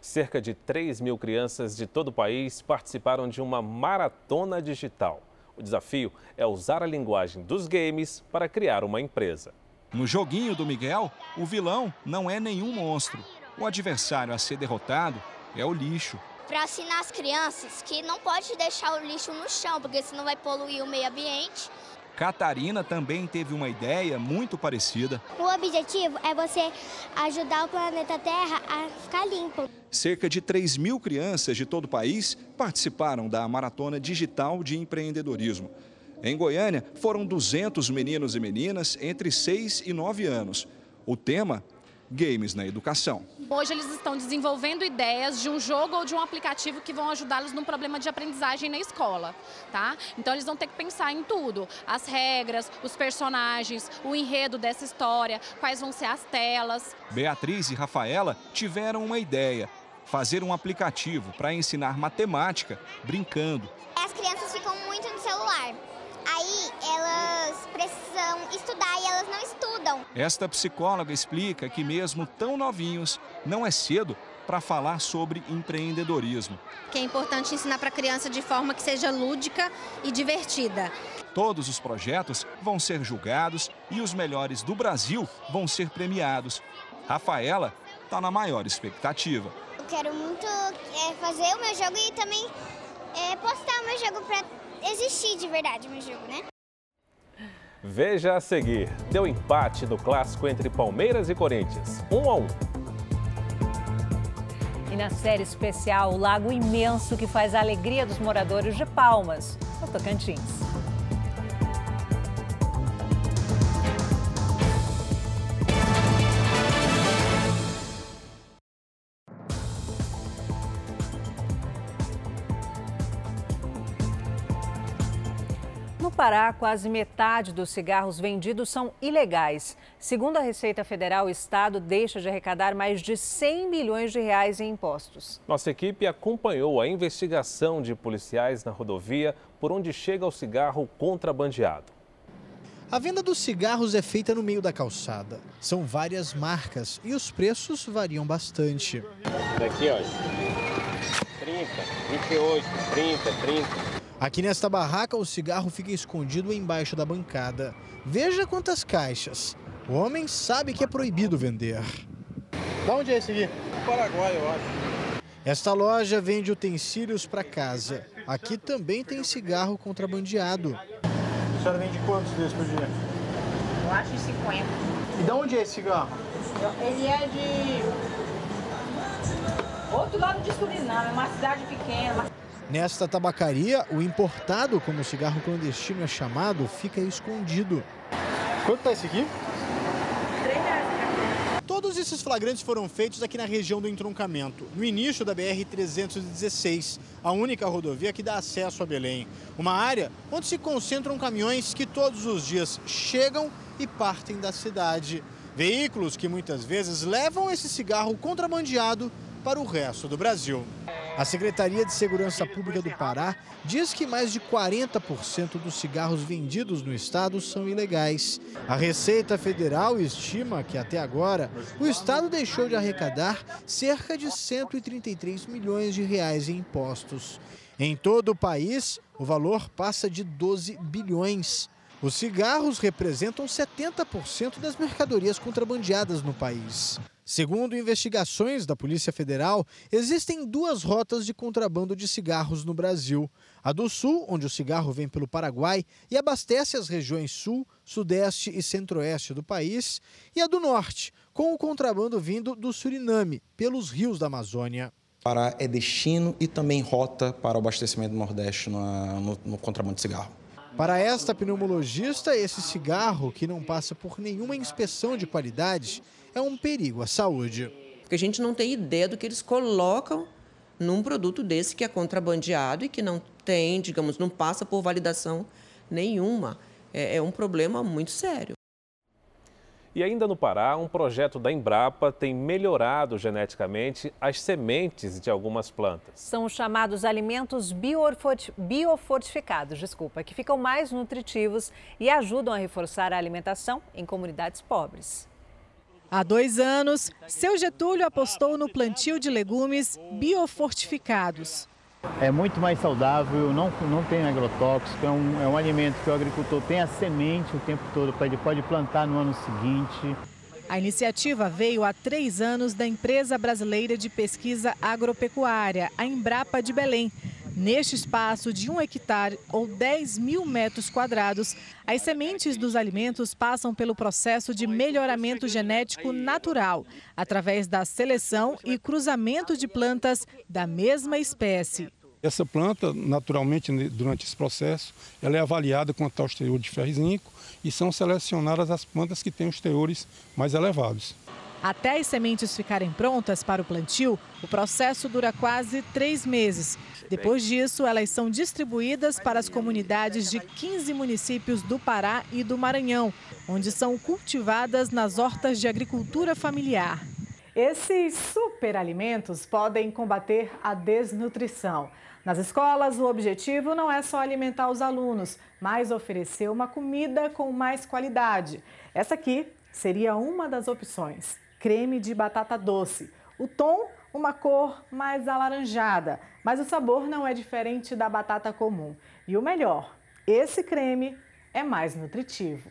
Cerca de 3 mil crianças de todo o país participaram de uma maratona digital. O desafio é usar a linguagem dos games para criar uma empresa. No joguinho do Miguel, o vilão não é nenhum monstro. O adversário a ser derrotado é o lixo. Para ensinar as crianças que não pode deixar o lixo no chão, porque senão vai poluir o meio ambiente. Catarina também teve uma ideia muito parecida. O objetivo é você ajudar o planeta Terra a ficar limpo. Cerca de 3 mil crianças de todo o país participaram da Maratona Digital de Empreendedorismo. Em Goiânia, foram 200 meninos e meninas entre 6 e 9 anos. O tema games na educação. Hoje eles estão desenvolvendo ideias de um jogo ou de um aplicativo que vão ajudá-los num problema de aprendizagem na escola, tá? Então eles vão ter que pensar em tudo, as regras, os personagens, o enredo dessa história, quais vão ser as telas. Beatriz e Rafaela tiveram uma ideia: fazer um aplicativo para ensinar matemática brincando. As crianças ficam muito no celular. Aí elas precisam estudar e elas não estudam. Esta psicóloga explica que, mesmo tão novinhos, não é cedo para falar sobre empreendedorismo. Que é importante ensinar para a criança de forma que seja lúdica e divertida. Todos os projetos vão ser julgados e os melhores do Brasil vão ser premiados. Rafaela está na maior expectativa. Eu quero muito é, fazer o meu jogo e também é, postar o meu jogo para existir de verdade o meu jogo, né? Veja a seguir. Deu empate no clássico entre Palmeiras e Corinthians. 1 um a 1. Um. E na série especial, o lago imenso que faz a alegria dos moradores de Palmas, no Tocantins. Pará, quase metade dos cigarros vendidos são ilegais. Segundo a Receita Federal, o Estado deixa de arrecadar mais de 100 milhões de reais em impostos. Nossa equipe acompanhou a investigação de policiais na rodovia por onde chega o cigarro contrabandeado. A venda dos cigarros é feita no meio da calçada. São várias marcas e os preços variam bastante. Daqui, ó. 30, 28, 30, 30. Aqui nesta barraca, o cigarro fica escondido embaixo da bancada. Veja quantas caixas. O homem sabe que é proibido vender. Da onde é esse aqui? Paraguai, eu acho. Esta loja vende utensílios para casa. Aqui também tem cigarro contrabandeado. A senhora vende quantos desses por dia? Eu acho 50. E de onde é esse cigarro? Ele é de. Outro lado de Suriname, é uma cidade pequena. Nesta tabacaria, o importado, como o cigarro clandestino é chamado, fica escondido. Quanto tá esse aqui? Todos esses flagrantes foram feitos aqui na região do entroncamento, no início da BR-316, a única rodovia que dá acesso a Belém. Uma área onde se concentram caminhões que todos os dias chegam e partem da cidade. Veículos que muitas vezes levam esse cigarro contrabandeado para o resto do Brasil. A Secretaria de Segurança Pública do Pará diz que mais de 40% dos cigarros vendidos no estado são ilegais. A Receita Federal estima que até agora o estado deixou de arrecadar cerca de 133 milhões de reais em impostos. Em todo o país, o valor passa de 12 bilhões. Os cigarros representam 70% das mercadorias contrabandeadas no país. Segundo investigações da Polícia Federal, existem duas rotas de contrabando de cigarros no Brasil. A do Sul, onde o cigarro vem pelo Paraguai e abastece as regiões Sul, Sudeste e Centro-Oeste do país, e a do Norte, com o contrabando vindo do Suriname, pelos rios da Amazônia. Pará é destino e também rota para o abastecimento do Nordeste no, no, no contrabando de cigarro. Para esta pneumologista, esse cigarro, que não passa por nenhuma inspeção de qualidade, é um perigo à saúde. Porque a gente não tem ideia do que eles colocam num produto desse que é contrabandeado e que não tem, digamos, não passa por validação nenhuma. É, é um problema muito sério. E ainda no Pará, um projeto da Embrapa tem melhorado geneticamente as sementes de algumas plantas. São os chamados alimentos biofortificados, desculpa, que ficam mais nutritivos e ajudam a reforçar a alimentação em comunidades pobres. Há dois anos, seu Getúlio apostou no plantio de legumes biofortificados. É muito mais saudável, não, não tem agrotóxico, é um, é um alimento que o agricultor tem a semente o tempo todo, ele pode plantar no ano seguinte. A iniciativa veio há três anos da empresa brasileira de pesquisa agropecuária, a Embrapa de Belém. Neste espaço de um hectare ou 10 mil metros quadrados, as sementes dos alimentos passam pelo processo de melhoramento genético natural, através da seleção e cruzamento de plantas da mesma espécie. Essa planta, naturalmente, durante esse processo, ela é avaliada quanto ao teor de ferro e zinco e são selecionadas as plantas que têm os teores mais elevados. Até as sementes ficarem prontas para o plantio, o processo dura quase três meses. Depois disso, elas são distribuídas para as comunidades de 15 municípios do Pará e do Maranhão, onde são cultivadas nas hortas de agricultura familiar. Esses superalimentos podem combater a desnutrição. Nas escolas, o objetivo não é só alimentar os alunos, mas oferecer uma comida com mais qualidade. Essa aqui seria uma das opções: creme de batata doce. O tom uma cor mais alaranjada, mas o sabor não é diferente da batata comum. E o melhor, esse creme é mais nutritivo.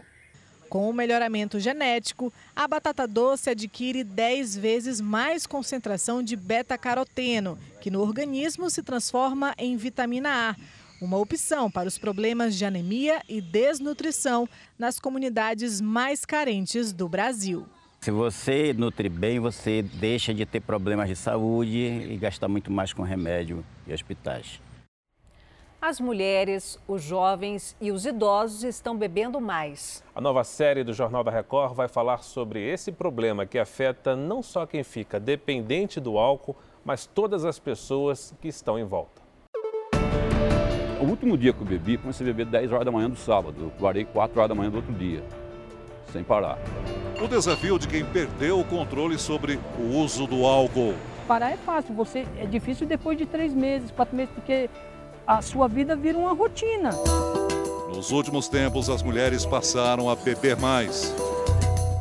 Com o melhoramento genético, a batata doce adquire 10 vezes mais concentração de beta-caroteno, que no organismo se transforma em vitamina A. Uma opção para os problemas de anemia e desnutrição nas comunidades mais carentes do Brasil. Se você nutrir bem, você deixa de ter problemas de saúde e gastar muito mais com remédio e hospitais. As mulheres, os jovens e os idosos estão bebendo mais. A nova série do Jornal da Record vai falar sobre esse problema que afeta não só quem fica dependente do álcool, mas todas as pessoas que estão em volta. O último dia que eu bebi, comecei a beber 10 horas da manhã do sábado. Eu parei 4 horas da manhã do outro dia sem parar. O desafio de quem perdeu o controle sobre o uso do álcool. Parar é fácil, você é difícil depois de três meses, quatro meses, porque a sua vida vira uma rotina. Nos últimos tempos, as mulheres passaram a beber mais.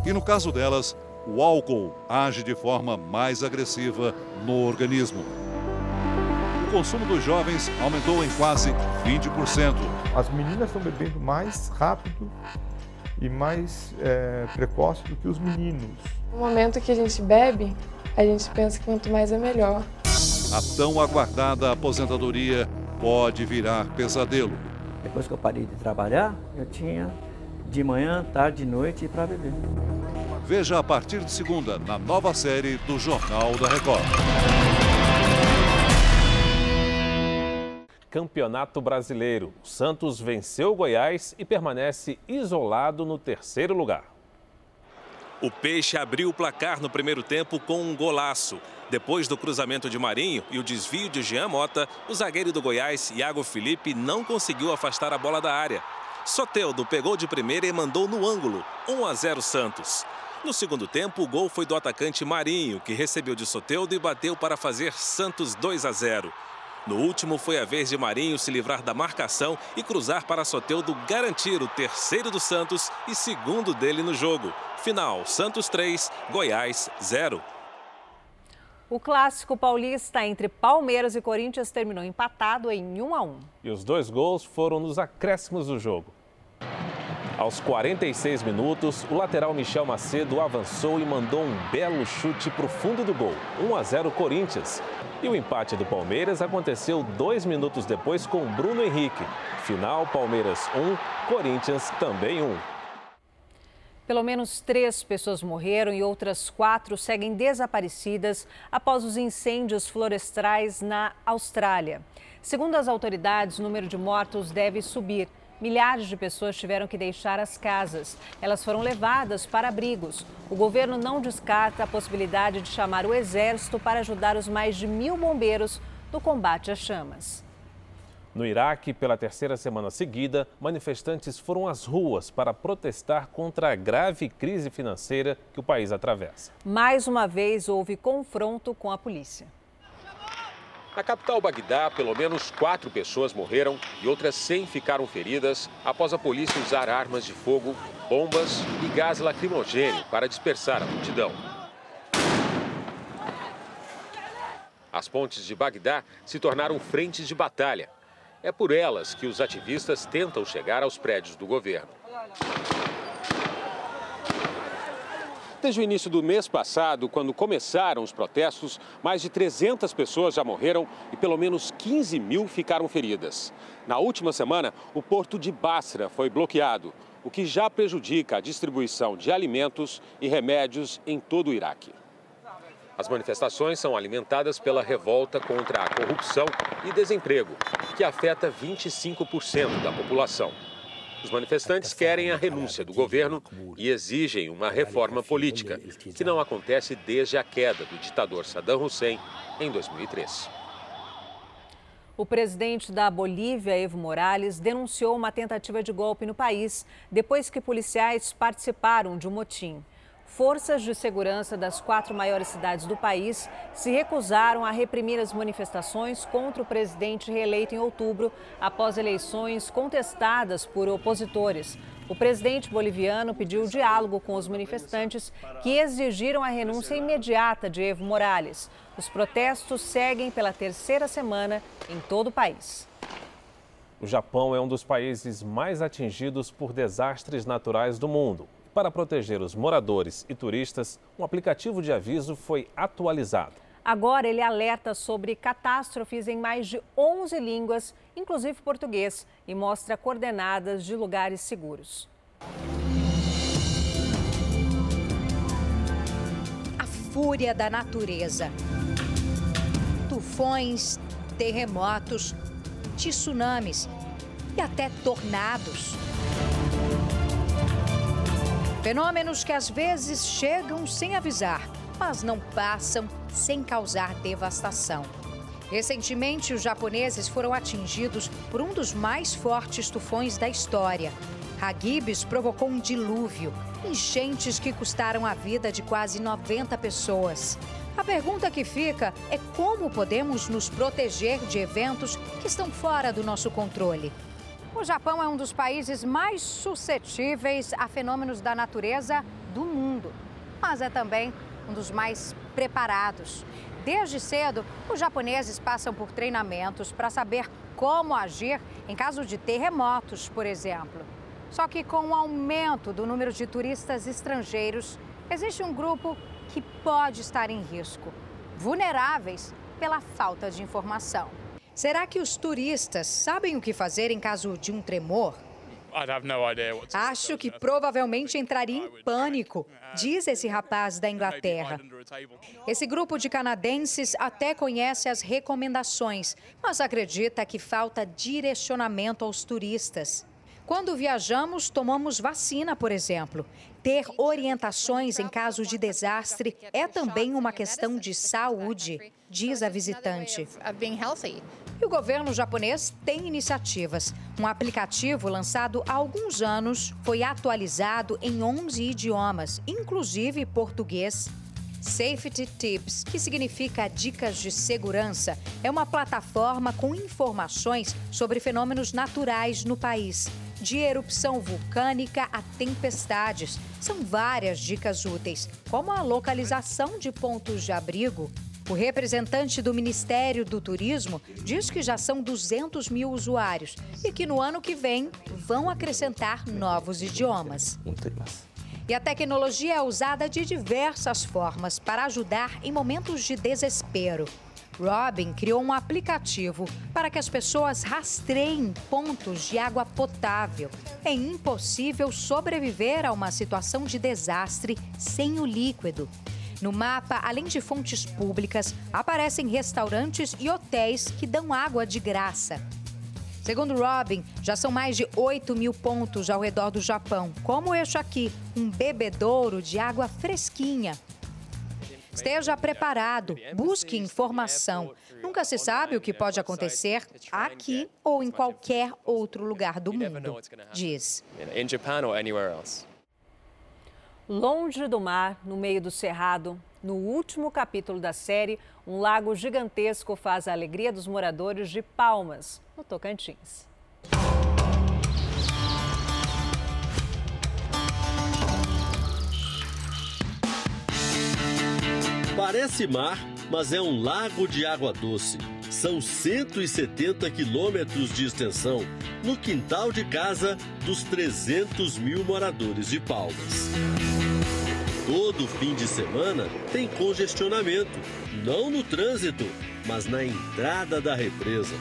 E no caso delas, o álcool age de forma mais agressiva no organismo. O consumo dos jovens aumentou em quase 20%. As meninas estão bebendo mais rápido e mais é, precoce do que os meninos. No momento que a gente bebe, a gente pensa que quanto mais é melhor. A tão aguardada aposentadoria pode virar pesadelo. Depois que eu parei de trabalhar, eu tinha de manhã, tarde e noite para beber. Veja a partir de segunda na nova série do Jornal da Record. Campeonato Brasileiro. O Santos venceu o Goiás e permanece isolado no terceiro lugar. O Peixe abriu o placar no primeiro tempo com um golaço. Depois do cruzamento de Marinho e o desvio de Jean Mota, o zagueiro do Goiás, Iago Felipe, não conseguiu afastar a bola da área. Soteudo pegou de primeira e mandou no ângulo, 1 a 0 Santos. No segundo tempo, o gol foi do atacante Marinho, que recebeu de Soteudo e bateu para fazer Santos 2 a 0. No último, foi a vez de Marinho se livrar da marcação e cruzar para Soteudo garantir o terceiro do Santos e segundo dele no jogo. Final: Santos 3, Goiás 0. O clássico paulista entre Palmeiras e Corinthians terminou empatado em 1 a 1. E os dois gols foram nos acréscimos do jogo. Aos 46 minutos, o lateral Michel Macedo avançou e mandou um belo chute para o fundo do gol. 1 a 0 Corinthians. E o empate do Palmeiras aconteceu dois minutos depois com Bruno Henrique. Final: Palmeiras 1, Corinthians também 1. Pelo menos três pessoas morreram e outras quatro seguem desaparecidas após os incêndios florestais na Austrália. Segundo as autoridades, o número de mortos deve subir. Milhares de pessoas tiveram que deixar as casas. Elas foram levadas para abrigos. O governo não descarta a possibilidade de chamar o exército para ajudar os mais de mil bombeiros no combate às chamas. No Iraque, pela terceira semana seguida, manifestantes foram às ruas para protestar contra a grave crise financeira que o país atravessa. Mais uma vez houve confronto com a polícia. Na capital Bagdá, pelo menos quatro pessoas morreram e outras 100 ficaram feridas após a polícia usar armas de fogo, bombas e gás lacrimogêneo para dispersar a multidão. As pontes de Bagdá se tornaram frentes de batalha. É por elas que os ativistas tentam chegar aos prédios do governo. Desde o início do mês passado, quando começaram os protestos, mais de 300 pessoas já morreram e pelo menos 15 mil ficaram feridas. Na última semana, o porto de Basra foi bloqueado, o que já prejudica a distribuição de alimentos e remédios em todo o Iraque. As manifestações são alimentadas pela revolta contra a corrupção e desemprego, que afeta 25% da população. Os manifestantes querem a renúncia do governo e exigem uma reforma política, que não acontece desde a queda do ditador Saddam Hussein em 2003. O presidente da Bolívia, Evo Morales, denunciou uma tentativa de golpe no país depois que policiais participaram de um motim forças de segurança das quatro maiores cidades do país se recusaram a reprimir as manifestações contra o presidente reeleito em outubro, após eleições contestadas por opositores. O presidente boliviano pediu diálogo com os manifestantes que exigiram a renúncia imediata de Evo Morales. Os protestos seguem pela terceira semana em todo o país. O Japão é um dos países mais atingidos por desastres naturais do mundo. Para proteger os moradores e turistas, um aplicativo de aviso foi atualizado. Agora ele alerta sobre catástrofes em mais de 11 línguas, inclusive português, e mostra coordenadas de lugares seguros. A fúria da natureza. Tufões, terremotos, tsunamis e até tornados. Fenômenos que às vezes chegam sem avisar, mas não passam sem causar devastação. Recentemente, os japoneses foram atingidos por um dos mais fortes tufões da história. Hagibis provocou um dilúvio, enchentes que custaram a vida de quase 90 pessoas. A pergunta que fica é como podemos nos proteger de eventos que estão fora do nosso controle. O Japão é um dos países mais suscetíveis a fenômenos da natureza do mundo, mas é também um dos mais preparados. Desde cedo, os japoneses passam por treinamentos para saber como agir em caso de terremotos, por exemplo. Só que com o aumento do número de turistas estrangeiros, existe um grupo que pode estar em risco, vulneráveis pela falta de informação. Será que os turistas sabem o que fazer em caso de um tremor? Acho que provavelmente entraria em pânico, diz esse rapaz da Inglaterra. Esse grupo de canadenses até conhece as recomendações, mas acredita que falta direcionamento aos turistas. Quando viajamos, tomamos vacina, por exemplo. Ter orientações em caso de desastre é também uma questão de saúde, diz a visitante. E o governo japonês tem iniciativas. Um aplicativo lançado há alguns anos foi atualizado em 11 idiomas, inclusive português. Safety Tips, que significa dicas de segurança, é uma plataforma com informações sobre fenômenos naturais no país de erupção vulcânica a tempestades. São várias dicas úteis, como a localização de pontos de abrigo. O representante do Ministério do Turismo diz que já são 200 mil usuários e que no ano que vem vão acrescentar novos idiomas. E a tecnologia é usada de diversas formas para ajudar em momentos de desespero. Robin criou um aplicativo para que as pessoas rastreiem pontos de água potável. É impossível sobreviver a uma situação de desastre sem o líquido. No mapa, além de fontes públicas, aparecem restaurantes e hotéis que dão água de graça. Segundo Robin, já são mais de 8 mil pontos ao redor do Japão, como este aqui, um bebedouro de água fresquinha. Esteja preparado, busque informação. Nunca se sabe o que pode acontecer aqui ou em qualquer outro lugar do mundo, diz. Longe do mar, no meio do cerrado, no último capítulo da série, um lago gigantesco faz a alegria dos moradores de Palmas, no Tocantins. Parece mar, mas é um lago de água doce. São 170 quilômetros de extensão no quintal de casa dos 300 mil moradores de Palmas. Todo fim de semana tem congestionamento, não no trânsito, mas na entrada da represa.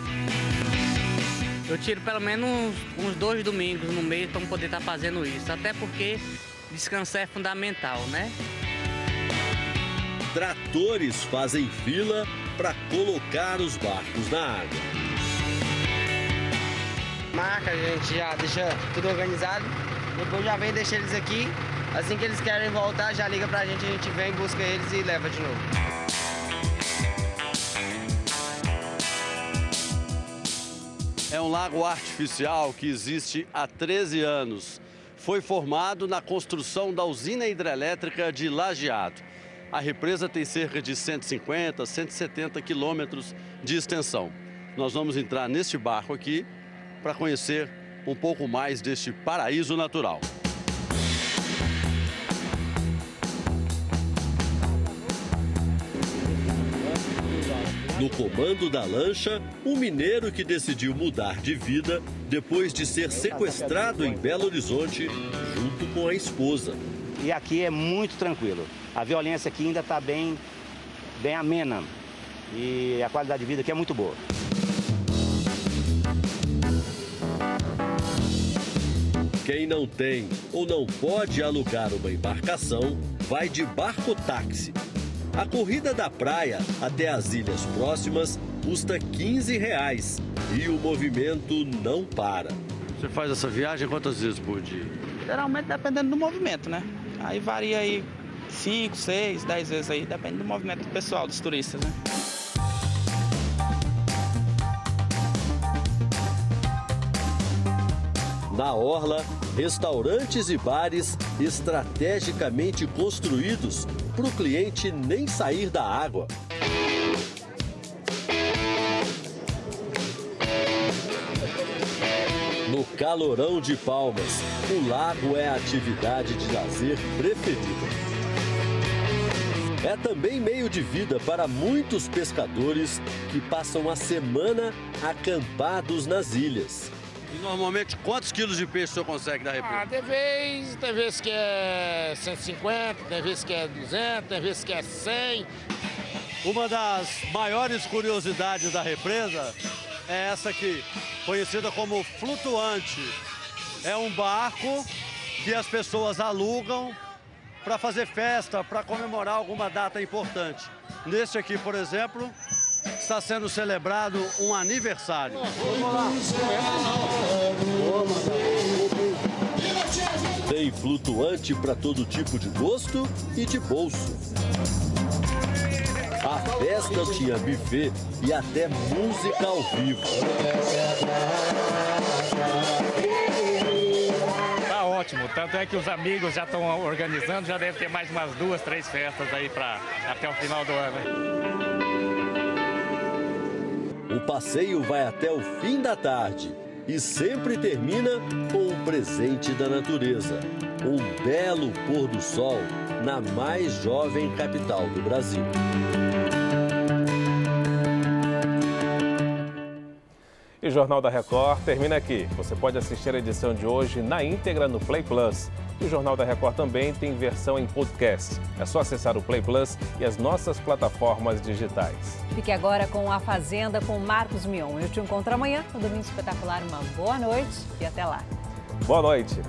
Eu tiro pelo menos uns dois domingos no mês para poder estar tá fazendo isso, até porque descansar é fundamental, né? Tratores fazem fila para colocar os barcos na água. marca, a gente já deixa tudo organizado. Depois já vem deixa eles aqui. Assim que eles querem voltar, já liga pra gente, a gente vem, busca eles e leva de novo. É um lago artificial que existe há 13 anos. Foi formado na construção da usina hidrelétrica de Lajeado. A represa tem cerca de 150, 170 quilômetros de extensão. Nós vamos entrar neste barco aqui para conhecer um pouco mais deste paraíso natural. No comando da lancha, um mineiro que decidiu mudar de vida depois de ser sequestrado em Belo Horizonte junto com a esposa. E aqui é muito tranquilo. A violência aqui ainda está bem, bem amena. E a qualidade de vida aqui é muito boa. Quem não tem ou não pode alugar uma embarcação, vai de barco-táxi. A corrida da praia até as ilhas próximas custa 15 reais e o movimento não para. Você faz essa viagem quantas vezes por dia? Geralmente dependendo do movimento, né? Aí varia aí 5, 6, 10 vezes aí, depende do movimento do pessoal, dos turistas, né? Na orla, restaurantes e bares estrategicamente construídos para o cliente nem sair da água. No calorão de Palmas, o lago é a atividade de lazer preferida. É também meio de vida para muitos pescadores que passam a semana acampados nas ilhas. E normalmente quantos quilos de peixe o senhor consegue da represa? Ah, tem vezes, tem vezes que é 150, tem vezes que é 200, tem vezes que é 100. Uma das maiores curiosidades da represa é essa aqui, conhecida como flutuante. É um barco que as pessoas alugam para fazer festa, para comemorar alguma data importante. Neste aqui, por exemplo, está sendo celebrado um aniversário. Tem flutuante para todo tipo de gosto e de bolso. A festa tinha buffet e até música ao vivo. Tá ótimo, tanto é que os amigos já estão organizando, já deve ter mais umas duas, três festas aí para até o final do ano. O passeio vai até o fim da tarde e sempre termina com um presente da natureza. Um belo pôr do sol na mais jovem capital do Brasil. E o Jornal da Record termina aqui. Você pode assistir a edição de hoje na íntegra no Play Plus. E o Jornal da Record também tem versão em podcast. É só acessar o Play Plus e as nossas plataformas digitais. Fique agora com A Fazenda com Marcos Mion. Eu te encontro amanhã no Domingo Espetacular. Uma boa noite e até lá. Boa noite.